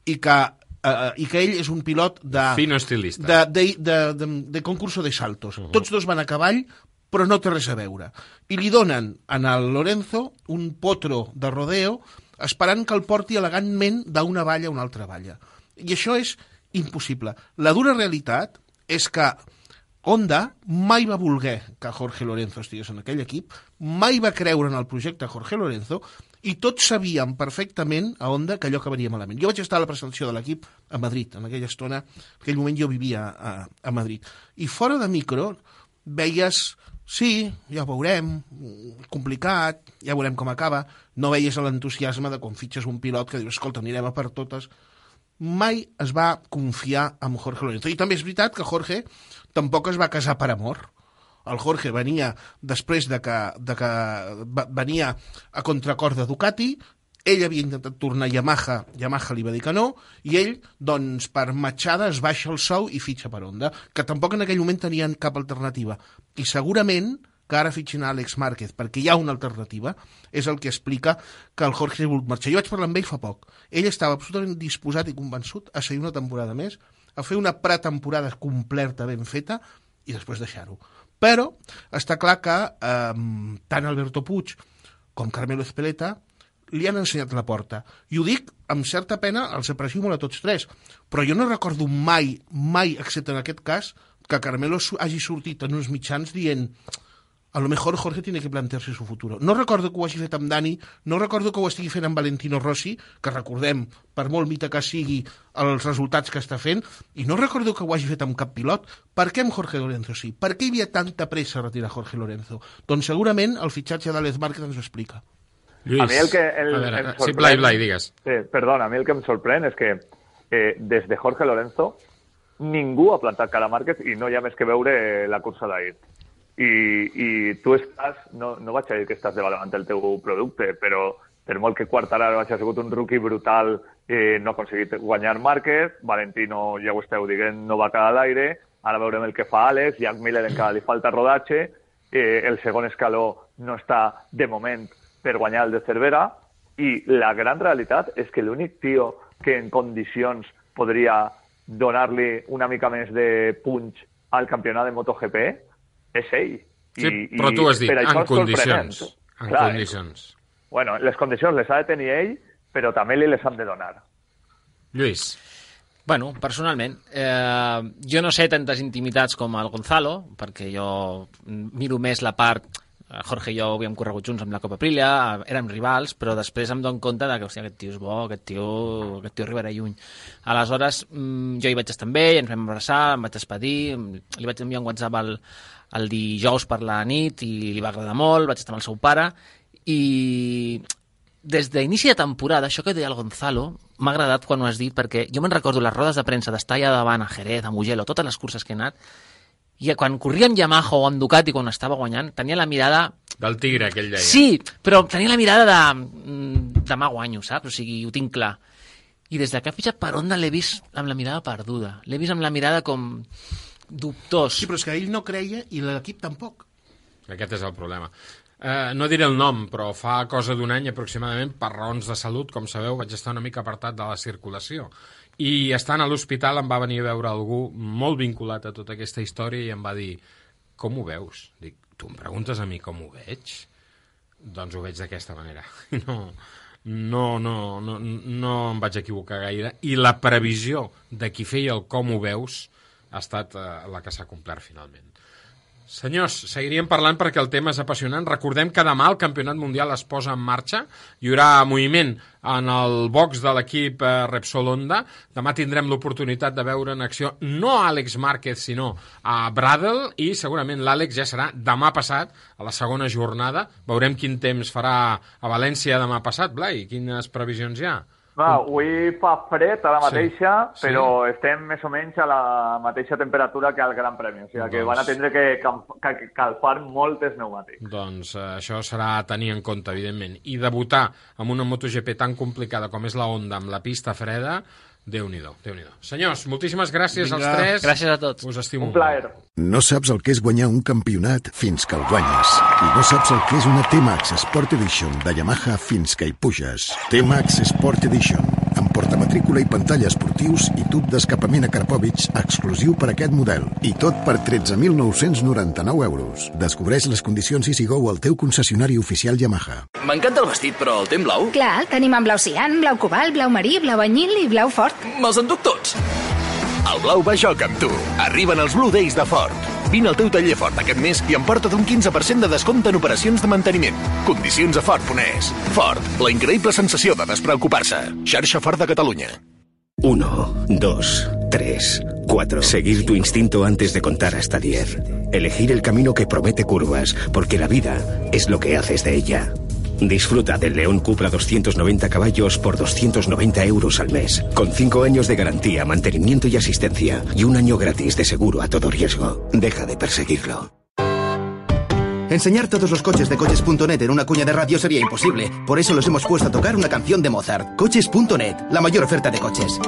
i que, eh, i que ell és un pilot de... Fino estilista. De, de, de, de, de concurso de saltos. Uh -huh. Tots dos van a cavall, però no té res a veure. I li donen en el Lorenzo un potro de rodeo esperant que el porti elegantment d'una valla a una altra valla. I això és impossible. La dura realitat és que Honda mai va voler que Jorge Lorenzo estigués en aquell equip, mai va creure en el projecte Jorge Lorenzo i tots sabíem perfectament a Honda que allò acabaria malament. Jo vaig estar a la presentació de l'equip a Madrid, en aquella estona, en aquell moment jo vivia a, a Madrid. I fora de micro veies, sí, ja ho veurem, complicat, ja veurem com acaba, no veies l'entusiasme de quan fitxes un pilot que dius, escolta, anirem a per totes, mai es va confiar en Jorge Lorenzo. I també és veritat que Jorge tampoc es va casar per amor. El Jorge venia després de que, de que venia a contracor de Ducati, ell havia intentat tornar a Yamaha, Yamaha li va dir que no, i ell, doncs, per matxada es baixa el sou i fitxa per Honda, que tampoc en aquell moment tenien cap alternativa. I segurament que ara fitxin Àlex Márquez, perquè hi ha una alternativa, és el que explica que el Jorge volgut marxar. Jo vaig parlar amb ell fa poc. Ell estava absolutament disposat i convençut a seguir una temporada més, a fer una pretemporada completa ben feta i després deixar-ho. Però està clar que eh, tant Alberto Puig com Carmelo Espeleta li han ensenyat la porta. I ho dic amb certa pena, els aprecio molt a tots tres, però jo no recordo mai, mai, excepte en aquest cas, que Carmelo hagi sortit en uns mitjans dient a lo mejor Jorge tiene que plantearse su futuro. No recordo que ho hagi fet amb Dani, no recordo que ho estigui fent amb Valentino Rossi, que recordem, per molt mite que sigui, els resultats que està fent, i no recordo que ho hagi fet amb cap pilot. Per què amb Jorge Lorenzo sí? Per què hi havia tanta pressa a retirar Jorge Lorenzo? Doncs segurament el fitxatge d'Àlex Márquez ens ho explica. a mi el que el, a veure, em sí, sorprèn... Blai, Blai, digues. Sí, perdona, a mi el que em sorprèn és que eh, des de Jorge Lorenzo ningú ha plantat cara a Márquez i no hi ha més que veure eh, la cursa d'ahir. I, I tu estàs, no, no vaig a dir que estàs devaluant el teu producte, però per molt que Quartararo hagi sigut un rookie brutal, eh, no ha aconseguit guanyar Márquez, Valentino, ja ho esteu dient, no va quedar a l'aire, ara veurem el que fa Alex, Jack Miller encara li falta rodatge, eh, el segon escaló no està, de moment, per guanyar el de Cervera, i la gran realitat és que l'únic tio que en condicions podria donar-li una mica més de punch al campionat de MotoGP és ell. Sí, però tu has dit, en condicions. En Clar, condicions. Bueno, les condicions les ha de tenir ell, però també li les han de donar. Lluís. Bueno, personalment, eh, jo no sé tantes intimitats com el Gonzalo, perquè jo miro més la part... eh, Jorge i jo havíem corregut junts amb la Copa Aprilia, érem rivals, però després em dono compte de que hòstia, aquest tio és bo, aquest tio, aquest tio arribarà lluny. Aleshores, mm, jo hi vaig estar amb ell, ens vam abraçar, em vaig despedir, li vaig enviar un WhatsApp el, el dijous per la nit i li va agradar molt, vaig estar amb el seu pare, i des d'inici de temporada, això que deia el Gonzalo, m'ha agradat quan ho has dit, perquè jo me'n recordo les rodes de premsa d'estar allà davant a Jerez, a Mugello, totes les curses que he anat, i quan corria amb Yamaha o amb Ducati quan estava guanyant, tenia la mirada... Del tigre, aquell deia. Sí, però tenia la mirada de... mm, demà guanyo, saps? O sigui, ho tinc clar. I des de que ha fitxat per Honda l'he vist amb la mirada perduda. L'he vist amb la mirada com dubtós. Sí, però és que ell no creia i l'equip tampoc. Aquest és el problema. Eh, no diré el nom, però fa cosa d'un any aproximadament, per raons de salut, com sabeu, vaig estar una mica apartat de la circulació. I estant a l'hospital em va venir a veure algú molt vinculat a tota aquesta història i em va dir, com ho veus? Dic, tu em preguntes a mi com ho veig? Doncs ho veig d'aquesta manera. No, no, no, no, no em vaig equivocar gaire. I la previsió de qui feia el com ho veus ha estat eh, la que s'ha complert finalment. Senyors, seguiríem parlant perquè el tema és apassionant. Recordem que demà el Campionat Mundial es posa en marxa. Hi haurà moviment en el box de l'equip eh, Repsol Honda. Demà tindrem l'oportunitat de veure en acció no a Àlex Márquez, sinó a Bradel, i segurament l'Àlex ja serà demà passat, a la segona jornada. Veurem quin temps farà a València demà passat, Blai. Quines previsions hi ha? Va, avui fa fred a la Sí, mateixa, sí. però estem més o menys a la mateixa temperatura que al Gran Premi. O sigui que Doncs- van a tindre que, que calfar moltes pneumàtics. Doncs eh, això serà a tenir en compte, evidentment. I debutar amb una MotoGP tan complicada com és la Honda amb la pista freda, Déu-n'hi-do, déu nhi déu Senyors, moltíssimes gràcies Vinga. als tres. Gràcies a tots. Us estimo Un plaer. No saps el que és guanyar un campionat fins que el guanyes. I no saps el que és una T-Max Sport Edition de Yamaha fins que hi puges. T-Max Sport Edition, amb portamatrícula i pantalla esportius i tub d'escapament a Karpovich exclusiu per aquest model. I tot per 13.999 euros. Descobreix les condicions i sigou al teu concessionari oficial Yamaha. M'encanta el vestit, però el té en blau? Clar, el tenim en blau cian, blau cobalt, blau marí, blau anyil i blau fort. Me'ls enduc tots. El blau va a joc amb tu. Arriben els Blue Days de Ford. Vine al teu taller Ford aquest mes i emporta't un 15% de descompte en operacions de manteniment. Condicions a Ford.es. Ford, la increïble sensació de despreocupar-se. Xarxa Ford de Catalunya. Uno, dos, tres, cuatro. Seguir tu instinto antes de contar hasta diez. Elegir el camino que promete curvas, porque la vida es lo que haces de ella. Disfruta del León Cupra 290 caballos por 290 euros al mes, con 5 años de garantía, mantenimiento y asistencia, y un año gratis de seguro a todo riesgo. Deja de perseguirlo. Enseñar todos los coches de coches.net en una cuña de radio sería imposible. Por eso los hemos puesto a tocar una canción de Mozart. Coches.net, la mayor oferta de coches.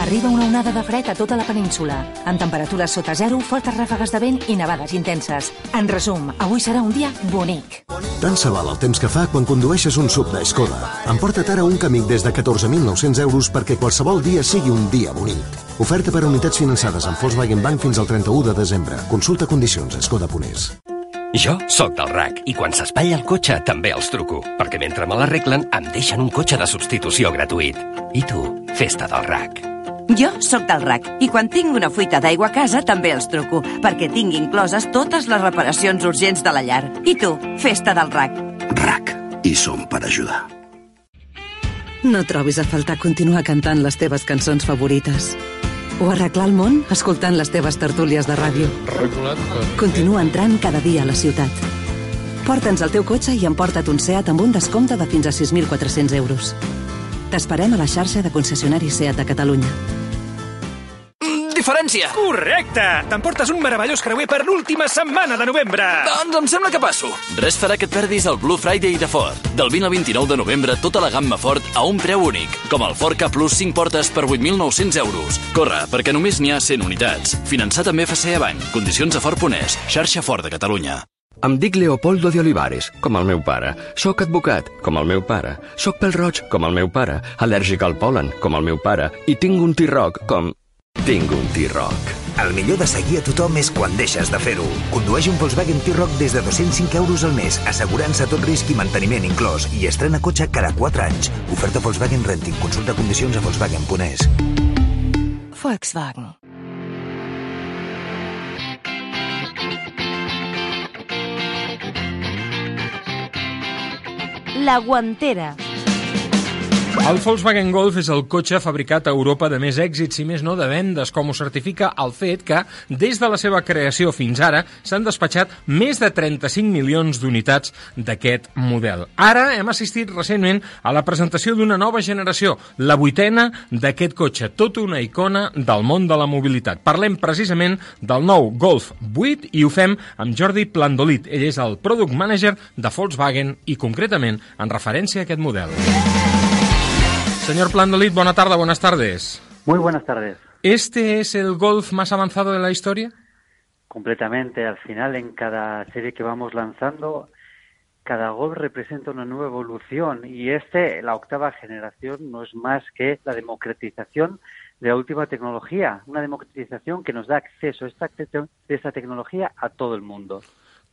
Arriba una onada de fred a tota la península, amb temperatures sota zero, fortes ràfegues de vent i nevades intenses. En resum, avui serà un dia bonic. Tant se val el temps que fa quan condueixes un sub de Skoda. Emporta't ara un camí des de 14.900 euros perquè qualsevol dia sigui un dia bonic. Oferta per a unitats finançades amb Volkswagen Bank fins al 31 de desembre. Consulta condicions a skoda.es. Jo sóc del RAC i quan s'espatlla el cotxe també els truco, perquè mentre me l'arreglen em deixen un cotxe de substitució gratuït. I tu, festa del RAC. Jo sóc del RAC i quan tinc una fuita d'aigua a casa també els truco, perquè tinc incloses totes les reparacions urgents de la llar. I tu, festa del RAC. RAC. I som per ajudar. No trobis a faltar continuar cantant les teves cançons favorites. O arreglar el món escoltant les teves tertúlies de ràdio. Continua entrant cada dia a la ciutat. Porta'ns el teu cotxe i emporta't un SEAT amb un descompte de fins a 6.400 euros. T'esperem a la xarxa de concessionaris SEAT de Catalunya. Diferència! Correcte! T'emportes un meravellós creuer per l'última setmana de novembre! Doncs em sembla que passo. Res farà que et perdis el Blue Friday de Ford. Del 20 al 29 de novembre, tota la gamma Ford a un preu únic, com el Ford K Plus 5 portes per 8.900 euros. Corre, perquè només n'hi ha 100 unitats. Finançat amb FCA Bank. Condicions a Ford.es. Xarxa Ford de Catalunya. Em dic Leopoldo de Olivares, com el meu pare. Soc advocat, com el meu pare. Soc pel roig, com el meu pare. Al·lèrgic al polen, com el meu pare. I tinc un T-Roc, com... Tinc un T-Roc. El millor de seguir a tothom és quan deixes de fer-ho. Condueix un Volkswagen T-Roc des de 205 euros al mes, assegurant-se tot risc i manteniment inclòs, i estrena cotxe cada 4 anys. Oferta Volkswagen Renting. Consulta condicions a Volkswagen.es. Volkswagen. La guantera. El Volkswagen Golf és el cotxe fabricat a Europa de més èxits i més no de vendes, com ho certifica el fet que, des de la seva creació fins ara, s'han despatxat més de 35 milions d'unitats d'aquest model. Ara hem assistit recentment a la presentació d'una nova generació, la vuitena d'aquest cotxe, tota una icona del món de la mobilitat. Parlem precisament del nou Golf 8 i ho fem amb Jordi Plandolit. Ell és el Product Manager de Volkswagen i, concretament, en referència a aquest model. Señor Plandolit, buena tarde, buenas tardes. Muy buenas tardes. ¿Este es el golf más avanzado de la historia? Completamente. Al final, en cada serie que vamos lanzando, cada golf representa una nueva evolución y este, la octava generación, no es más que la democratización de la última tecnología, una democratización que nos da acceso a esta, de esta tecnología a todo el mundo.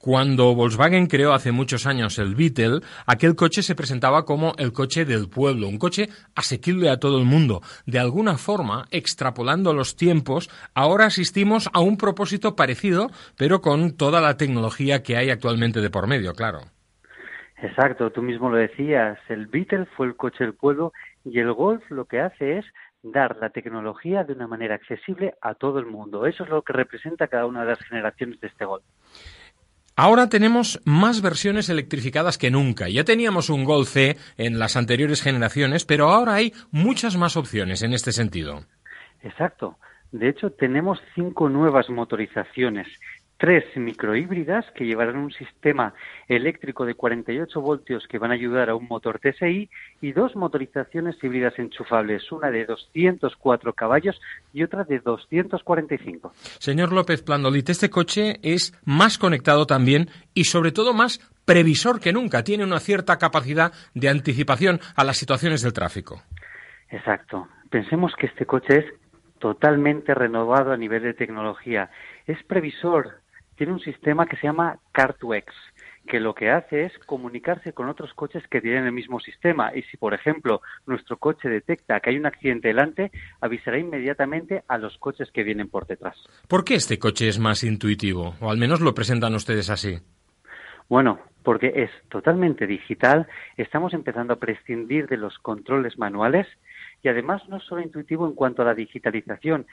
Cuando Volkswagen creó hace muchos años el Beetle, aquel coche se presentaba como el coche del pueblo, un coche asequible a todo el mundo. De alguna forma, extrapolando los tiempos, ahora asistimos a un propósito parecido, pero con toda la tecnología que hay actualmente de por medio, claro. Exacto, tú mismo lo decías, el Beetle fue el coche del pueblo y el Golf lo que hace es dar la tecnología de una manera accesible a todo el mundo. Eso es lo que representa cada una de las generaciones de este Golf. Ahora tenemos más versiones electrificadas que nunca. Ya teníamos un Golf C en las anteriores generaciones, pero ahora hay muchas más opciones en este sentido. Exacto. De hecho, tenemos cinco nuevas motorizaciones tres microhíbridas que llevarán un sistema eléctrico de 48 voltios que van a ayudar a un motor TSI y dos motorizaciones híbridas enchufables, una de 204 caballos y otra de 245. Señor López Plandolit, este coche es más conectado también y sobre todo más previsor que nunca. Tiene una cierta capacidad de anticipación a las situaciones del tráfico. Exacto. Pensemos que este coche es totalmente renovado a nivel de tecnología. Es previsor, tiene un sistema que se llama Car2X, que lo que hace es comunicarse con otros coches que tienen el mismo sistema. Y si, por ejemplo, nuestro coche detecta que hay un accidente delante, avisará inmediatamente a los coches que vienen por detrás. ¿Por qué este coche es más intuitivo? O al menos lo presentan ustedes así. Bueno, porque es totalmente digital, estamos empezando a prescindir de los controles manuales y además no es solo intuitivo en cuanto a la digitalización,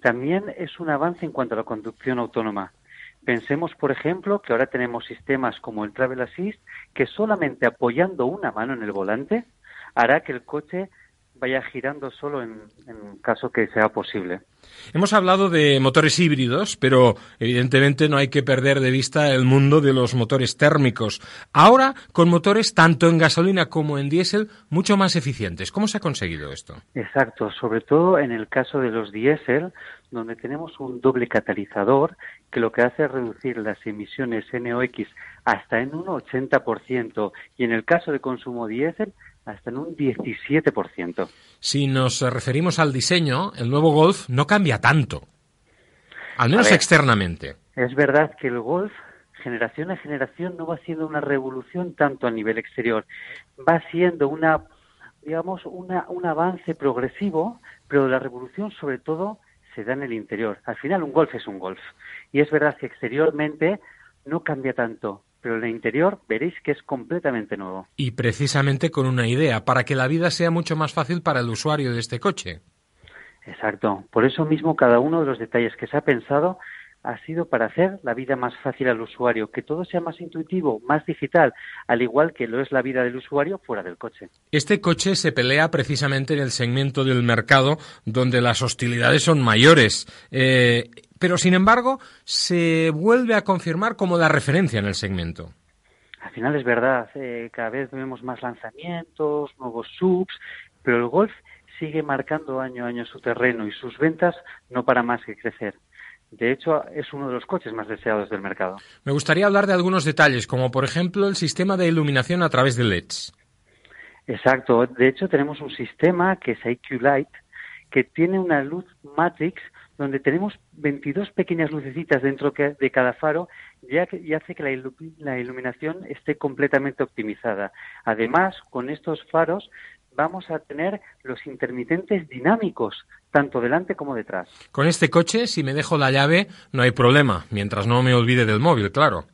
también es un avance en cuanto a la conducción autónoma. Pensemos, por ejemplo, que ahora tenemos sistemas como el Travel Assist que solamente apoyando una mano en el volante hará que el coche vaya girando solo en, en, caso que sea posible. Hemos hablado de motores híbridos, pero evidentemente no hay que perder de vista el mundo de los motores térmicos. Ahora, con motores tanto en gasolina como en diésel mucho más eficientes. ¿Cómo se ha conseguido esto? Exacto, sobre todo en el caso de los diésel, donde tenemos un doble catalizador que lo que hace es reducir las emisiones NOx hasta en un 80% y en el caso de consumo diésel hasta en un 17%. Si nos referimos al diseño, el nuevo Golf no cambia tanto, al menos ver, externamente. Es verdad que el Golf generación a generación no va siendo una revolución tanto a nivel exterior, va siendo una, digamos, una, un avance progresivo, pero la revolución sobre todo se da en el interior. Al final un golf es un golf. Y es verdad que exteriormente no cambia tanto, pero en el interior veréis que es completamente nuevo. Y precisamente con una idea, para que la vida sea mucho más fácil para el usuario de este coche. Exacto. Por eso mismo cada uno de los detalles que se ha pensado ha sido para hacer la vida más fácil al usuario, que todo sea más intuitivo, más digital, al igual que lo es la vida del usuario fuera del coche. Este coche se pelea precisamente en el segmento del mercado donde las hostilidades son mayores, eh, pero sin embargo se vuelve a confirmar como la referencia en el segmento. Al final es verdad, eh, cada vez vemos más lanzamientos, nuevos subs, pero el Golf sigue marcando año a año su terreno y sus ventas no para más que crecer. De hecho, es uno de los coches más deseados del mercado. Me gustaría hablar de algunos detalles, como por ejemplo el sistema de iluminación a través de LEDs. Exacto. De hecho, tenemos un sistema que es IQ Light, que tiene una luz Matrix donde tenemos 22 pequeñas lucecitas dentro de cada faro ya que, y hace que la, la iluminación esté completamente optimizada. Además, con estos faros vamos a tener los intermitentes dinámicos, tanto delante como detrás. Con este coche, si me dejo la llave, no hay problema, mientras no me olvide del móvil, claro.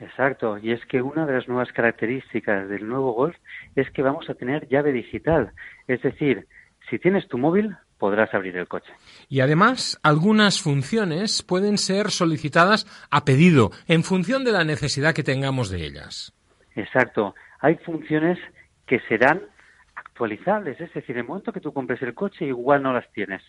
Exacto, y es que una de las nuevas características del nuevo Golf es que vamos a tener llave digital, es decir, si tienes tu móvil, podrás abrir el coche. Y además, algunas funciones pueden ser solicitadas a pedido, en función de la necesidad que tengamos de ellas. Exacto, hay funciones que serán actualizables, es decir, en el momento que tú compres el coche igual no las tienes,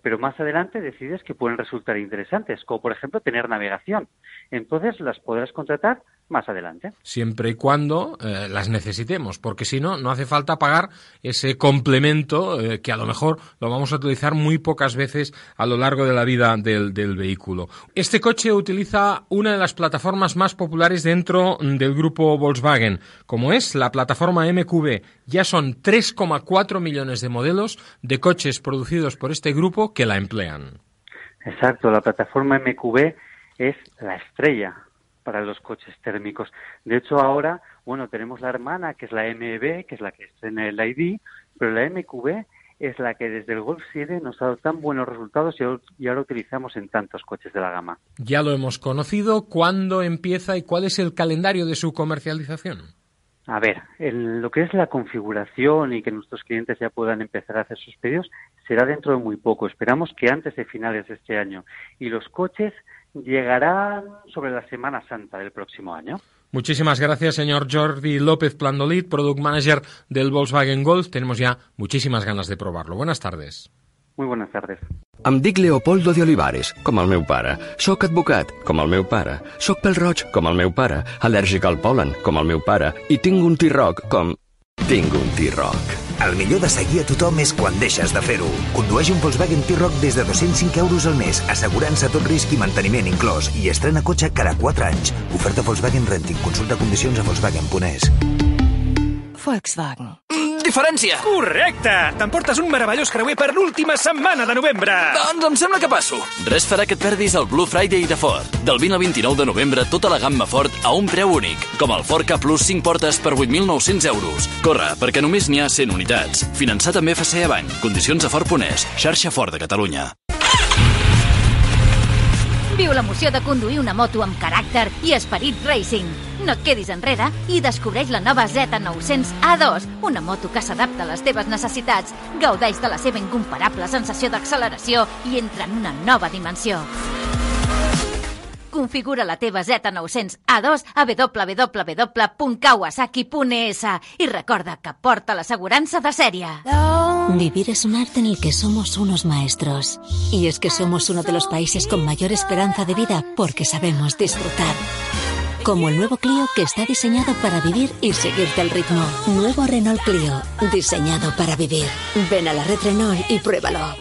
pero más adelante decides que pueden resultar interesantes, como por ejemplo tener navegación. Entonces las podrás contratar más adelante. Siempre y cuando eh, las necesitemos, porque si no, no hace falta pagar ese complemento eh, que a lo mejor lo vamos a utilizar muy pocas veces a lo largo de la vida del, del, vehículo. Este coche utiliza una de las plataformas más populares dentro del grupo Volkswagen, como es la plataforma MQB. Ya son 3,4 millones de modelos de coches producidos por este grupo que la emplean. Exacto, la plataforma MQB es la estrella para los coches térmicos. De hecho, ahora, bueno, tenemos la hermana, que es la MEB, que es la que estrena el ID, pero la MQB es la que desde el Golf 7 nos ha dado tan buenos resultados y ahora utilizamos en tantos coches de la gama. Ya lo hemos conocido. ¿Cuándo empieza y cuál es el calendario de su comercialización? A ver, lo que es la configuración y que nuestros clientes ya puedan empezar a hacer sus pedidos será dentro de muy poco. Esperamos que antes de finales de este año. Y los coches llegarán sobre la Semana Santa del próximo año. Muchísimas gracias, señor Jordi López Plandolit, Product Manager del Volkswagen Golf. Tenemos ya muchísimas ganas de probarlo. Buenas tardes. Muy buenas tardes. Em dic Leopoldo de Olivares, com el meu pare. Soc advocat, com el meu pare. Soc pel roig, com el meu pare. Al·lèrgic al polen, com el meu pare. I tinc un T-Roc, com... Tinc un T-Roc. El millor de seguir a tothom és quan deixes de fer-ho. Condueix un Volkswagen T-Roc des de 205 euros al mes, assegurant-se tot risc i manteniment inclòs, i estrena cotxe cada 4 anys. Oferta Volkswagen Renting. Consulta condicions a volkswagen.es. Volkswagen. Mm, diferència! Correcte! T'emportes un meravellós creuer per l'última setmana de novembre! Doncs em sembla que passo. Res farà que et perdis el Blue Friday de Ford. Del 20 al 29 de novembre, tota la gamma Ford a un preu únic, com el Ford K Plus 5 portes per 8.900 euros. Corre, perquè només n'hi ha 100 unitats. Finançat també FCA Bank. Condicions a Ford.es. Xarxa Ford de Catalunya. Viu l'emoció de conduir una moto amb caràcter i esperit racing. No et quedis enrere i descobreix la nova Z900 A2, una moto que s'adapta a les teves necessitats, gaudeix de la seva incomparable sensació d'acceleració i entra en una nova dimensió. Configura la teva Z900 A2 a www.kawasaki.es i recorda que porta l'assegurança de sèrie. Vivir es un arte en el que somos unos maestros. Y es que somos uno de los países con mayor esperanza de vida porque sabemos disfrutar. Como el nuevo Clio que está diseñado para vivir y seguirte el ritmo. Nuevo Renault Clio, diseñado para vivir. Ven a la red Renault y pruébalo.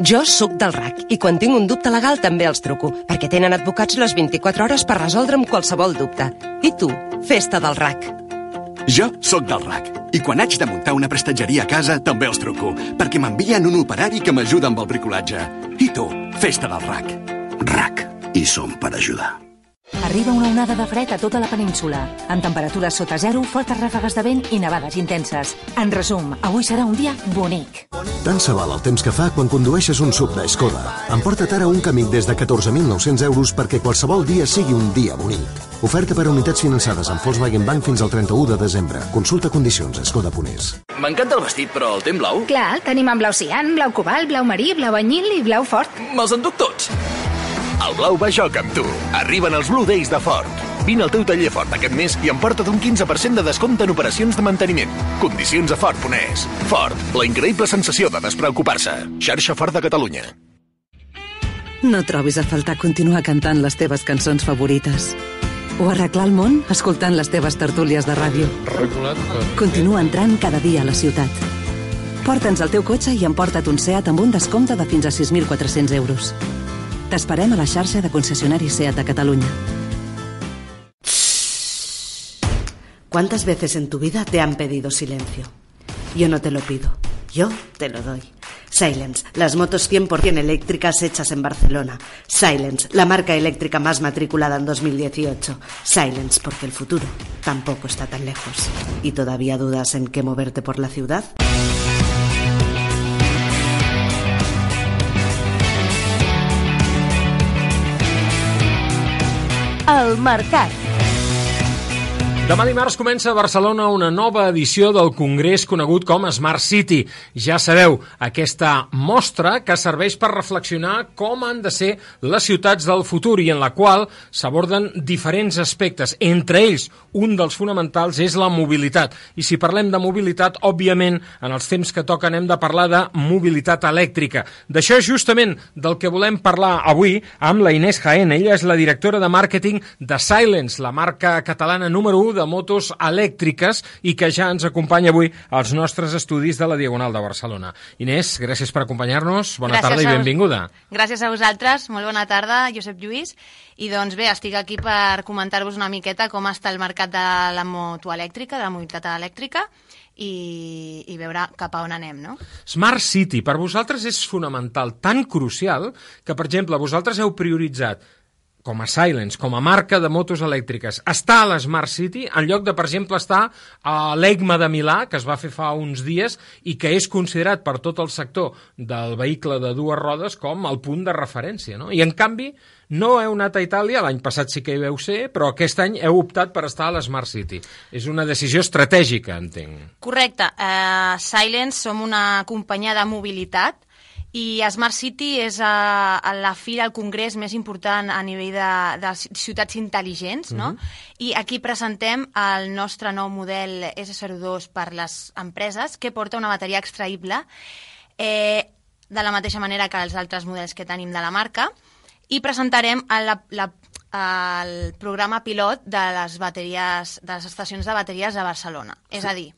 Jo sóc del RAC i quan tinc un dubte legal també els truco, perquè tenen advocats les 24 hores per resoldre'm qualsevol dubte. I tu, festa del RAC. Jo sóc del RAC i quan haig de muntar una prestatgeria a casa també els truco, perquè m'envien un operari que m'ajuda amb el bricolatge. I tu, festa del RAC. RAC. Y son para ayudar. Arriba una onada de fred a tota la península, amb temperatures sota zero, fortes ràfegues de vent i nevades intenses. En resum, avui serà un dia bonic. Tant se val el temps que fa quan condueixes un sub d'Escoda. Emporta't ara un camí des de 14.900 euros perquè qualsevol dia sigui un dia bonic. Oferta per a unitats finançades amb Volkswagen Bank fins al 31 de desembre. Consulta condicions a Skoda.es. M'encanta el vestit, però el té en blau? Clar, el tenim en blau cian, blau cobalt, blau marí, blau anyil i blau fort. Me'ls enduc tots. El blau va joc amb tu. Arriben els Blue Days de Ford. Vine al teu taller Ford aquest mes i emporta't un 15% de descompte en operacions de manteniment. Condicions a Ford.es. Ford, la increïble sensació de despreocupar-se. Xarxa Ford de Catalunya. No trobis a faltar continuar cantant les teves cançons favorites. O arreglar el món escoltant les teves tertúlies de ràdio. Continua entrant cada dia a la ciutat. Porta'ns el teu cotxe i emporta't un SEAT amb un descompte de fins a 6.400 euros. T'esperem a la xarxa de concessionaris SEAT de Catalunya. ¿Cuántas veces en tu vida te han pedido silencio? Yo no te lo pido, yo te lo doy. Silence, las motos 100% eléctricas hechas en Barcelona. Silence, la marca eléctrica más matriculada en 2018. Silence, porque el futuro tampoco está tan lejos. ¿Y todavía dudas en qué moverte por la ciudad? El Mercat. Demà dimarts comença a Barcelona una nova edició del congrés conegut com Smart City. Ja sabeu, aquesta mostra que serveix per reflexionar com han de ser les ciutats del futur i en la qual s'aborden diferents aspectes. Entre ells, un dels fonamentals és la mobilitat. I si parlem de mobilitat, òbviament, en els temps que toquen hem de parlar de mobilitat elèctrica. D'això justament del que volem parlar avui amb la Inés Jaén. Ella és la directora de màrqueting de Silence, la marca catalana número 1 de motos elèctriques i que ja ens acompanya avui als nostres estudis de la Diagonal de Barcelona. Inés, gràcies per acompanyar-nos. Bona Gràcies tarda i a- benvinguda. Gràcies a vosaltres, molt bona tarda, Josep Lluís. I doncs bé, estic aquí per comentar-vos una miqueta com està el mercat de la moto elèctrica, de la mobilitat elèctrica, i, i veure cap a on anem, no? Smart City, per vosaltres és fonamental, tan crucial, que, per exemple, vosaltres heu prioritzat com a Silence, com a marca de motos elèctriques, està a la Smart City en lloc de, per exemple, estar a l'EGMA de Milà, que es va fer fa uns dies i que és considerat per tot el sector del vehicle de dues rodes com el punt de referència. No? I, en canvi, no heu anat a Itàlia, l'any passat sí que hi veu ser, però aquest any heu optat per estar a la Smart City. És una decisió estratègica, entenc. Correcte. Uh, Silence som una companyia de mobilitat i Smart City és uh, la fira, el congrés més important a nivell de, de ciutats intel·ligents, no? Mhm. I aquí presentem el nostre nou model S02 per les empreses, que porta una bateria extraïble eh, de la mateixa manera que els altres models que tenim de la marca, i presentarem la, la, el programa pilot de les bateries de les estacions de bateries de Barcelona. És a dir,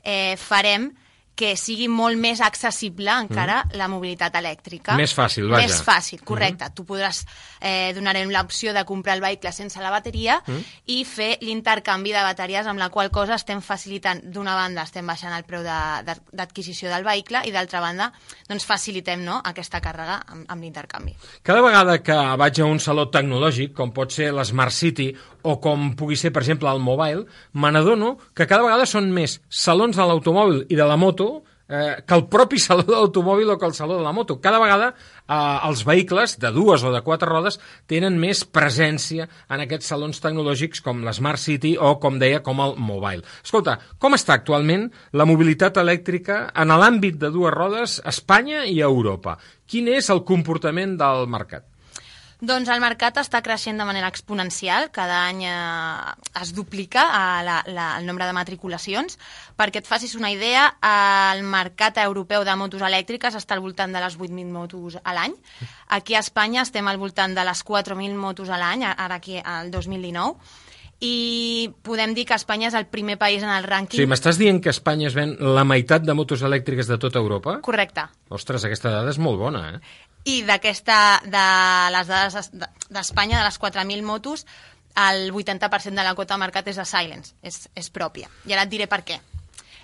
eh, farem que sigui molt més accessible encara la mobilitat elèctrica. Més fàcil, vaja. Més fàcil, correcte. Tu podràs, eh, donarem l'opció de comprar el vehicle sense la bateria Mm. i fer l'intercanvi de bateries, amb la qual cosa estem facilitant, d'una banda estem baixant el preu de- de- d'adquisició del vehicle i d'altra banda doncs facilitem no, aquesta càrrega amb, amb l'intercanvi. Cada vegada que vaig a un saló tecnològic, com pot ser l'Smart City o com pugui ser, per exemple, el Mobile, me n'adono que cada vegada són més salons de l'automòbil i de la moto eh, que el propi saló de l'automòbil o que el saló de la moto. Cada vegada eh, els vehicles de dues o de quatre rodes tenen més presència en aquests salons tecnològics com l'Smart City o, com deia, com el Mobile. Escolta, com està actualment la mobilitat elèctrica en l'àmbit de dues rodes a Espanya i a Europa? Quin és el comportament del mercat? Doncs el mercat està creixent de manera exponencial, cada any eh, es duplica eh, la, la, el nombre de matriculacions. Perquè et facis una idea, el mercat europeu de motos elèctriques està al voltant de les 8.000 motos a l'any. Aquí a Espanya estem al voltant de les 4.000 motos a l'any, ara aquí al 2019, i podem dir que Espanya és el primer país en el rànquing. Sí, m'estàs dient que Espanya es ven la meitat de motos elèctriques de tota Europa? Correcte. Ostres, aquesta dada és molt bona, eh? I d'aquesta, de les dades es- de- d'Espanya, de les 4.000 motos, el 80% de la quota de mercat és de Silence, és, és pròpia. I ara et diré per què.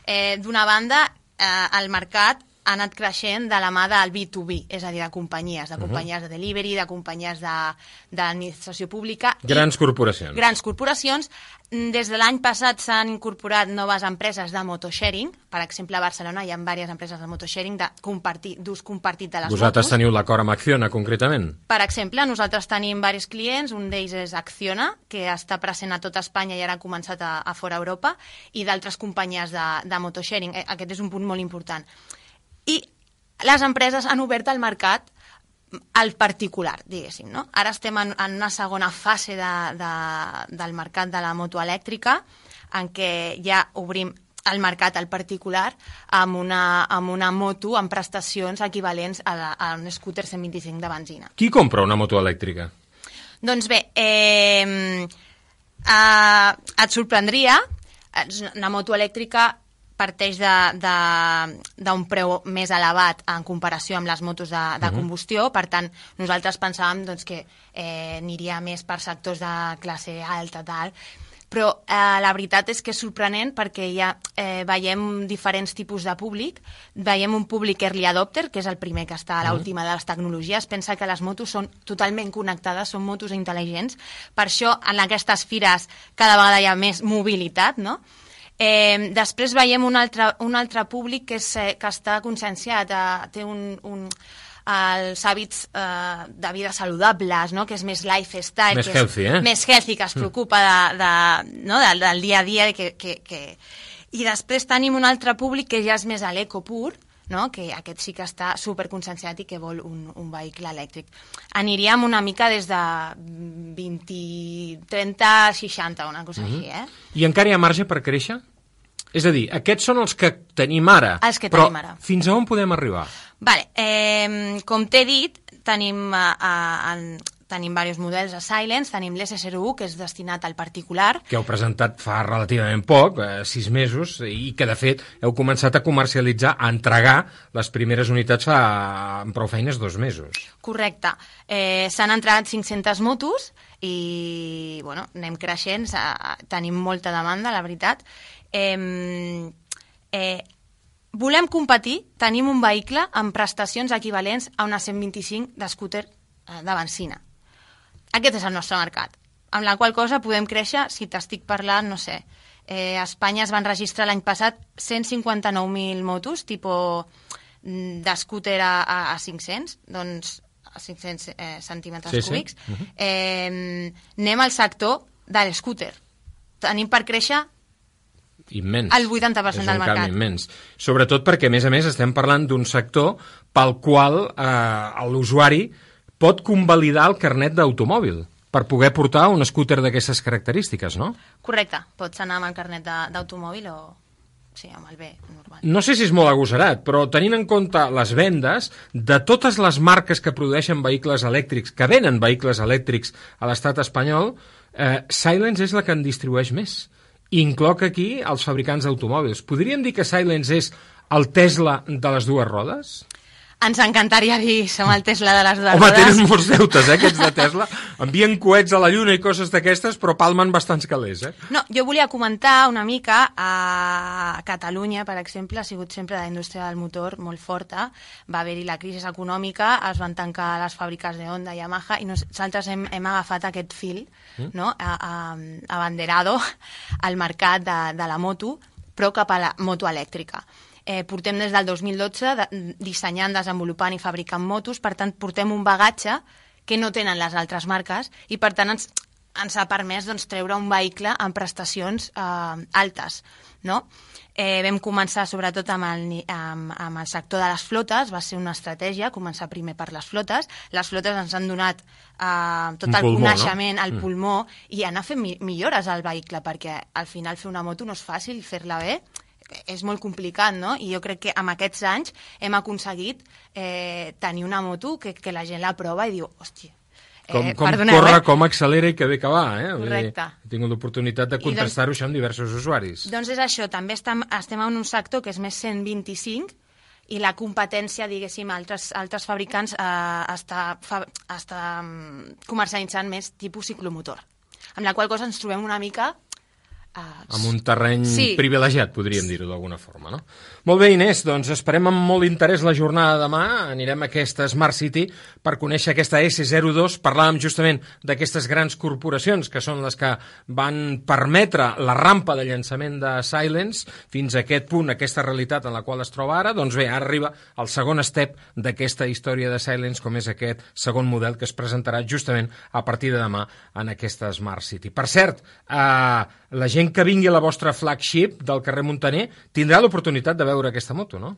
Eh, D'una banda, eh, el mercat ha anat creixent de la mà del B2B, és a dir, de companyies, de Mhm. companyies de delivery, de companyies de- d'administració pública. i Grans corporacions. Grans corporacions. Des de l'any passat s'han incorporat noves empreses de motosharing. Per exemple, a Barcelona hi ha diverses empreses de motosharing de compartir d'ús compartit de les Vosaltres motos. teniu l'acord amb Acciona, concretament? Per exemple, nosaltres tenim diversos clients, un d'ells és Acciona, que està present a tot Espanya i ara ha començat a, a fora Europa, i d'altres companyies de, de motosharing. Eh, Aquest és un punt molt important. I les empreses han obert el mercat al particular, diguéssim. No? Ara estem en, en una segona fase de, de, del mercat de la moto elèctrica, en què ja obrim el mercat al particular amb una, amb una moto amb prestacions equivalents a, la, a un scooter 125 de benzina. Qui compra una moto elèctrica? Doncs bé, eh, eh, et sorprendria, una moto elèctrica parteix d'un preu més elevat en comparació amb les motos de, de Mhm. combustió, per tant, nosaltres pensàvem doncs, que eh, aniria més per sectors de classe alta, tal, però eh, la veritat és que és sorprenent perquè ja eh, veiem diferents tipus de públic. Veiem un públic early adopter, que és el primer que està a Mhm. l'última de les tecnologies. Pensa que les motos són totalment connectades, són motos intel·ligents. Per això, en aquestes fires, cada vegada hi ha més mobilitat, no? Eh, després veiem un altre, un altre públic que, és, eh, que està conscienciat, eh, té un, un, els hàbits eh, de vida saludables, no? que és més lifestyle, Més que és healthy, eh? més healthy, que es Mm. preocupa de, de, no? del, del dia a dia. Que, que, que... I després tenim un altre públic que ja és més a l'eco pur, no? que aquest sí que està superconscienciat i que vol un, un vehicle elèctric. Aniríem una mica des de 20, 30, 60, una cosa Mhm. així, eh? I encara hi ha marge per créixer? És a dir, aquests són els que tenim ara. Els que però tenim ara. fins a on podem arribar? Vale, eh, com t'he dit, tenim, eh, eh, en, tenim diversos models de Silence, tenim l'S01, que és destinat al particular, Que heu presentat fa relativament poc, eh, sis mesos, i que, de fet, heu començat a comercialitzar, a entregar les primeres unitats fa, amb prou feines, dos mesos. correcte. Eh, S'han entregat 500 motos i, bueno, anem creixent, s'ha- tenim molta demanda, la veritat. Eh, eh, volem competir, tenim un vehicle amb prestacions equivalents a una 125 d'escúter eh, de benzina. Aquest és el nostre mercat. Amb la qual cosa podem créixer, si t'estic parlant, no sé, eh, a Espanya es van registrar l'any passat 159.000 motos, tipo mm, d'escúter a, a, a 500, doncs a 500 eh, centímetres Sí, sí. cúbics. Mhm. eh, anem al sector de l'escúter. Tenim per créixer Immens. El 80% És un del mercat. canvi immens. Sobretot perquè, a més a més, estem parlant d'un sector pel qual eh, l'usuari pot convalidar el carnet d'automòbil per poder portar un scooter d'aquestes característiques, no? Correcte, pots anar amb el carnet d'automòbil o... Sí, amb el B normal. No sé si és molt agosarat, però tenint en compte les vendes de totes les marques que produeixen vehicles elèctrics, que venen vehicles elèctrics a l'estat espanyol, eh, Silence és la que en distribueix més. Incloc aquí els fabricants d'automòbils. Podríem dir que Silence és el Tesla de les dues rodes? Ens encantaria dir som el Tesla de les dues Home, rodes. tenen molts deutes, eh, aquests de Tesla. Envien coets a la Lluna i coses d'aquestes, però palmen bastants calés, eh? No, jo volia comentar una mica a Catalunya, per exemple, ha sigut sempre la indústria del motor molt forta, va haver-hi la crisi econòmica, es van tancar les fàbriques de Honda i Yamaha i nosaltres hem, hem agafat aquest fil Mm. no? a, a, abanderado al mercat de, de la moto, però cap a la moto elèctrica. Eh, portem des del 2012 de, dissenyant, desenvolupant i fabricant motos, per tant portem un bagatge que no tenen les altres marques i per tant ens, ens ha permès doncs, treure un vehicle amb prestacions eh, altes. No? Eh, vam començar sobretot amb el, amb, amb el sector de les flotes, va ser una estratègia, començar primer per les flotes. Les flotes ens han donat eh, tot Un el pulmó, no? coneixement, el Mm. pulmó, i anar fent mi millores al vehicle, perquè al final fer una moto no és fàcil, fer-la bé és molt complicat, no? I jo crec que amb aquests anys hem aconseguit eh, tenir una moto que, que la gent la prova i diu, hòstia, Com, Eh, com perdoneu, corre, eh? com accelera i que bé que va, eh? Correcte. He tingut l'oportunitat de doncs- contrastar-ho això amb diversos usuaris. Doncs és això, també estem, estem en un sector que és més 125 i la competència, diguéssim, altres, altres fabricants eh, està, fa, està mm, comercialitzant més tipus ciclomotor. Amb la qual cosa ens trobem una mica amb un terreny Sí. privilegiat, podríem dir-ho d'alguna forma, no? Molt bé, Inés, doncs esperem amb molt interès la jornada de demà. Anirem a aquesta Smart City per conèixer aquesta S02. Parlàvem justament d'aquestes grans corporacions que són les que van permetre la rampa de llançament de Silence fins a aquest punt, aquesta realitat en la qual es troba ara. Doncs bé, ara arriba el segon step d'aquesta història de Silence, com és aquest segon model que es presentarà justament a partir de demà en aquesta Smart City. Per cert, eh, la gent que vingui a la vostra flagship del carrer Montaner tindrà l'oportunitat de veure aquesta moto, no?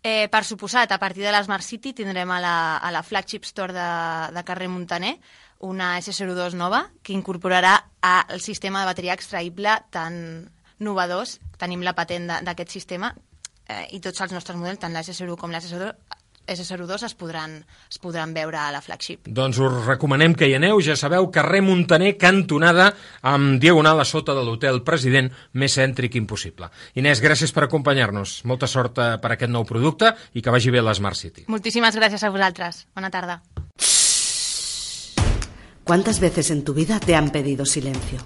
Eh, per suposat, a partir de l'Smart City tindrem a la, a la flagship store de, de carrer Montaner una S02 nova que incorporarà a el sistema de bateria extraïble tan novedós. Tenim la patent d'aquest sistema eh, i tots els nostres models, tant la S01 com la S02, S02 es podran, es podran veure a la flagship. Doncs us recomanem que hi aneu, ja sabeu, carrer Montaner, cantonada, amb diagonal a sota de l'hotel President, més cèntric impossible. Inés, gràcies per acompanyar-nos. Molta sort eh, per aquest nou producte i que vagi bé la Smart City. Moltíssimes gràcies a vosaltres. Bona tarda. ¿Cuántas veces en tu vida te han pedido silencio?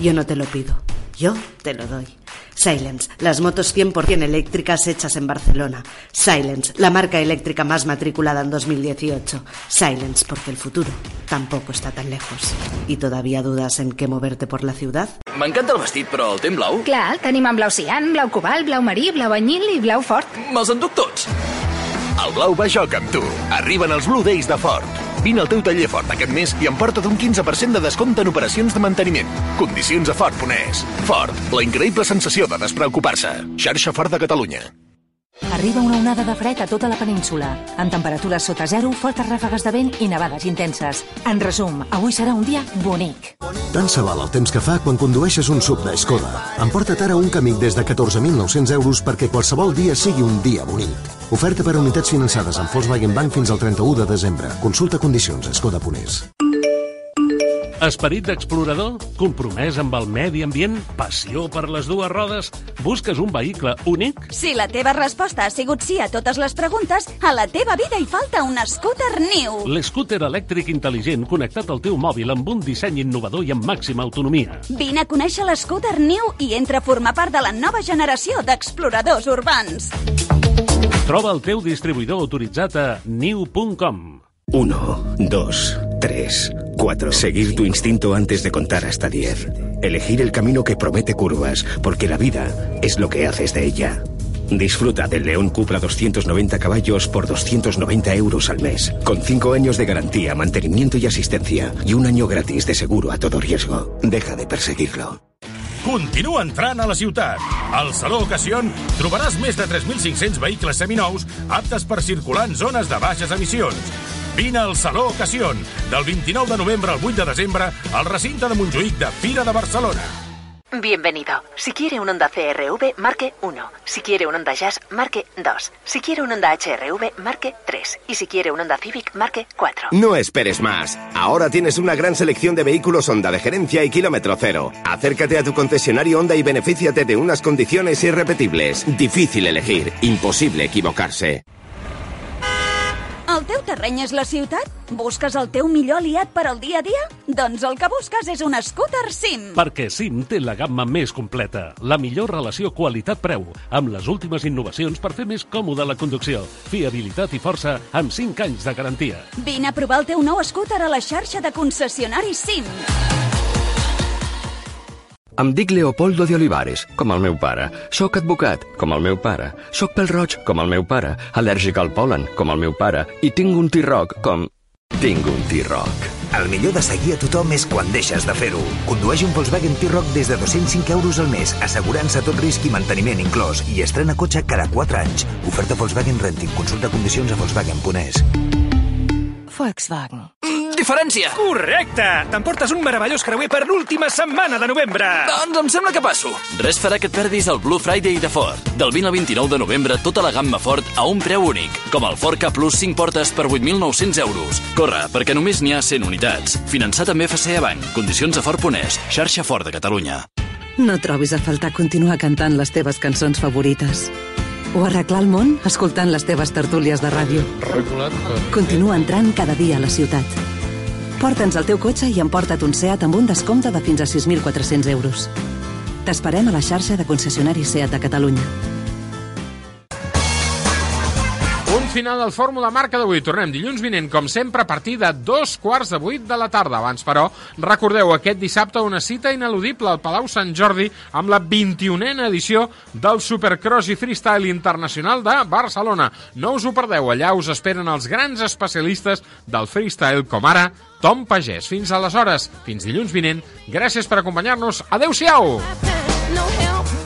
Yo no te lo pido, yo te lo doy. Silence, las motos 100% eléctricas hechas en Barcelona. Silence, la marca eléctrica más matriculada en 2018. Silence, porque el futuro tampoco está tan lejos. ¿Y todavía dudas en qué moverte por la ciudad? M'encanta el vestit, però el té en blau? Clar, el tenim en blau cian, blau cobalt, blau marí, blau anyil i blau fort. Me'ls enduc tots. El blau va a joc amb tu. Arriben els Blue Days de Ford. Vine al teu taller Ford aquest mes i emporta't un 15% de descompte en operacions de manteniment. Condicions a Ford.es. Ford, la increïble sensació de despreocupar-se. Xarxa Ford de Catalunya. Arriba una onada de fred a tota la península, amb temperatures sota zero, fortes ràfegues de vent i nevades intenses. En resum, avui serà un dia bonic. Tant se val el temps que fa quan condueixes un sub de Skoda. Emporta't ara un Kamiq des de 14.900 euros perquè qualsevol dia sigui un dia bonic. Oferta per a unitats finançades amb Volkswagen Bank fins al 31 de desembre. Consulta condicions a skoda.es. Esperit d'explorador? Compromès amb el medi ambient? Passió per les dues rodes? Busques un vehicle únic? Si la teva resposta ha sigut sí a totes les preguntes, a la teva vida hi falta un scooter new. L'scooter elèctric intel·ligent connectat al teu mòbil amb un disseny innovador i amb màxima autonomia. Vine a conèixer l'scooter new i entra a formar part de la nova generació d'exploradors urbans. Troba el teu distribuïdor autoritzat a new.com. 1, 2, 3, 4. Seguir tu instinto antes de contar hasta 10. Elegir el camino que promete curvas, porque la vida es lo que haces de ella. Disfruta del León Cupra 290 caballos por 290 euros al mes, con 5 años de garantía, mantenimiento y asistencia, y un año gratis de seguro a todo riesgo. Deja de perseguirlo. Continua entrant a la ciutat. Al Saló Ocasion trobaràs més de 3.500 vehicles seminous aptes per circular en zones de baixes emissions. Vine al Saló Ocasion, del 29 de novembre al 8 de desembre, al recinte de Montjuïc de Fira de Barcelona. Bienvenido. Si quiere un Honda CRV, marque 1. Si quiere un Honda Jazz, marque 2. Si quiere un Honda HRV, marque 3. Y si quiere un Honda Civic, marque 4. No esperes más. Ahora tienes una gran selección de vehículos Honda de gerencia y kilómetro cero. Acércate a tu concesionario Honda y benefíciate de unas condiciones irrepetibles. Difícil elegir, imposible equivocarse. El teu terreny és la ciutat? Busques el teu millor aliat per al dia a dia? Doncs el que busques és un scooter SIM. Perquè SIM té la gamma més completa, la millor relació qualitat-preu, amb les últimes innovacions per fer més còmoda la conducció, fiabilitat i força amb 5 anys de garantia. Vine a provar el teu nou scooter a la xarxa de concessionaris SIM. Em dic Leopoldo de Olivares, com el meu pare. Soc advocat, com el meu pare. Soc pel roig, com el meu pare. Al·lèrgic al pol·len, com el meu pare. I tinc un T-Roc, com... Tinc un T-Roc. El millor de seguir a tothom és quan deixes de fer-ho. Condueix un Volkswagen T-Roc des de 205 euros al mes, assegurant-se tot risc i manteniment inclòs, i estrena cotxe cada 4 anys. Oferta Volkswagen Renting. Consulta condicions a Volkswagen.es. Volkswagen. Diferència! Correcte! T'emportes un meravellós creuer per l'última setmana de novembre! Doncs em sembla que passo. Res farà que et perdis el Blue Friday de Ford. Del 20 al 29 de novembre, tota la gamma Ford a un preu únic, com el Ford K Plus 5 portes per 8.900 euros. Corre, perquè només n'hi ha 100 unitats. Finançat amb FCA Bank. Condicions a Ford.es. Xarxa Ford de Catalunya. No trobis a faltar continuar cantant les teves cançons favorites. O arreglar el món escoltant les teves tertúlies de ràdio. Continua entrant cada dia a la ciutat. Porta'ns el teu cotxe i emporta't un SEAT amb un descompte de fins a 6.400 euros. T'esperem a la xarxa de concessionaris SEAT de Catalunya. Un final del Fórmula Marca d'avui. Tornem dilluns vinent, com sempre, a partir de dos quarts de vuit de la tarda. Abans, però, recordeu aquest dissabte una cita ineludible al Palau Sant Jordi amb la 21a edició del Supercross i Freestyle Internacional de Barcelona. No us ho perdeu, allà us esperen els grans especialistes del freestyle, com ara Tom Pagès. Fins aleshores, fins dilluns vinent, gràcies per acompanyar-nos. Adéu-siau! No help.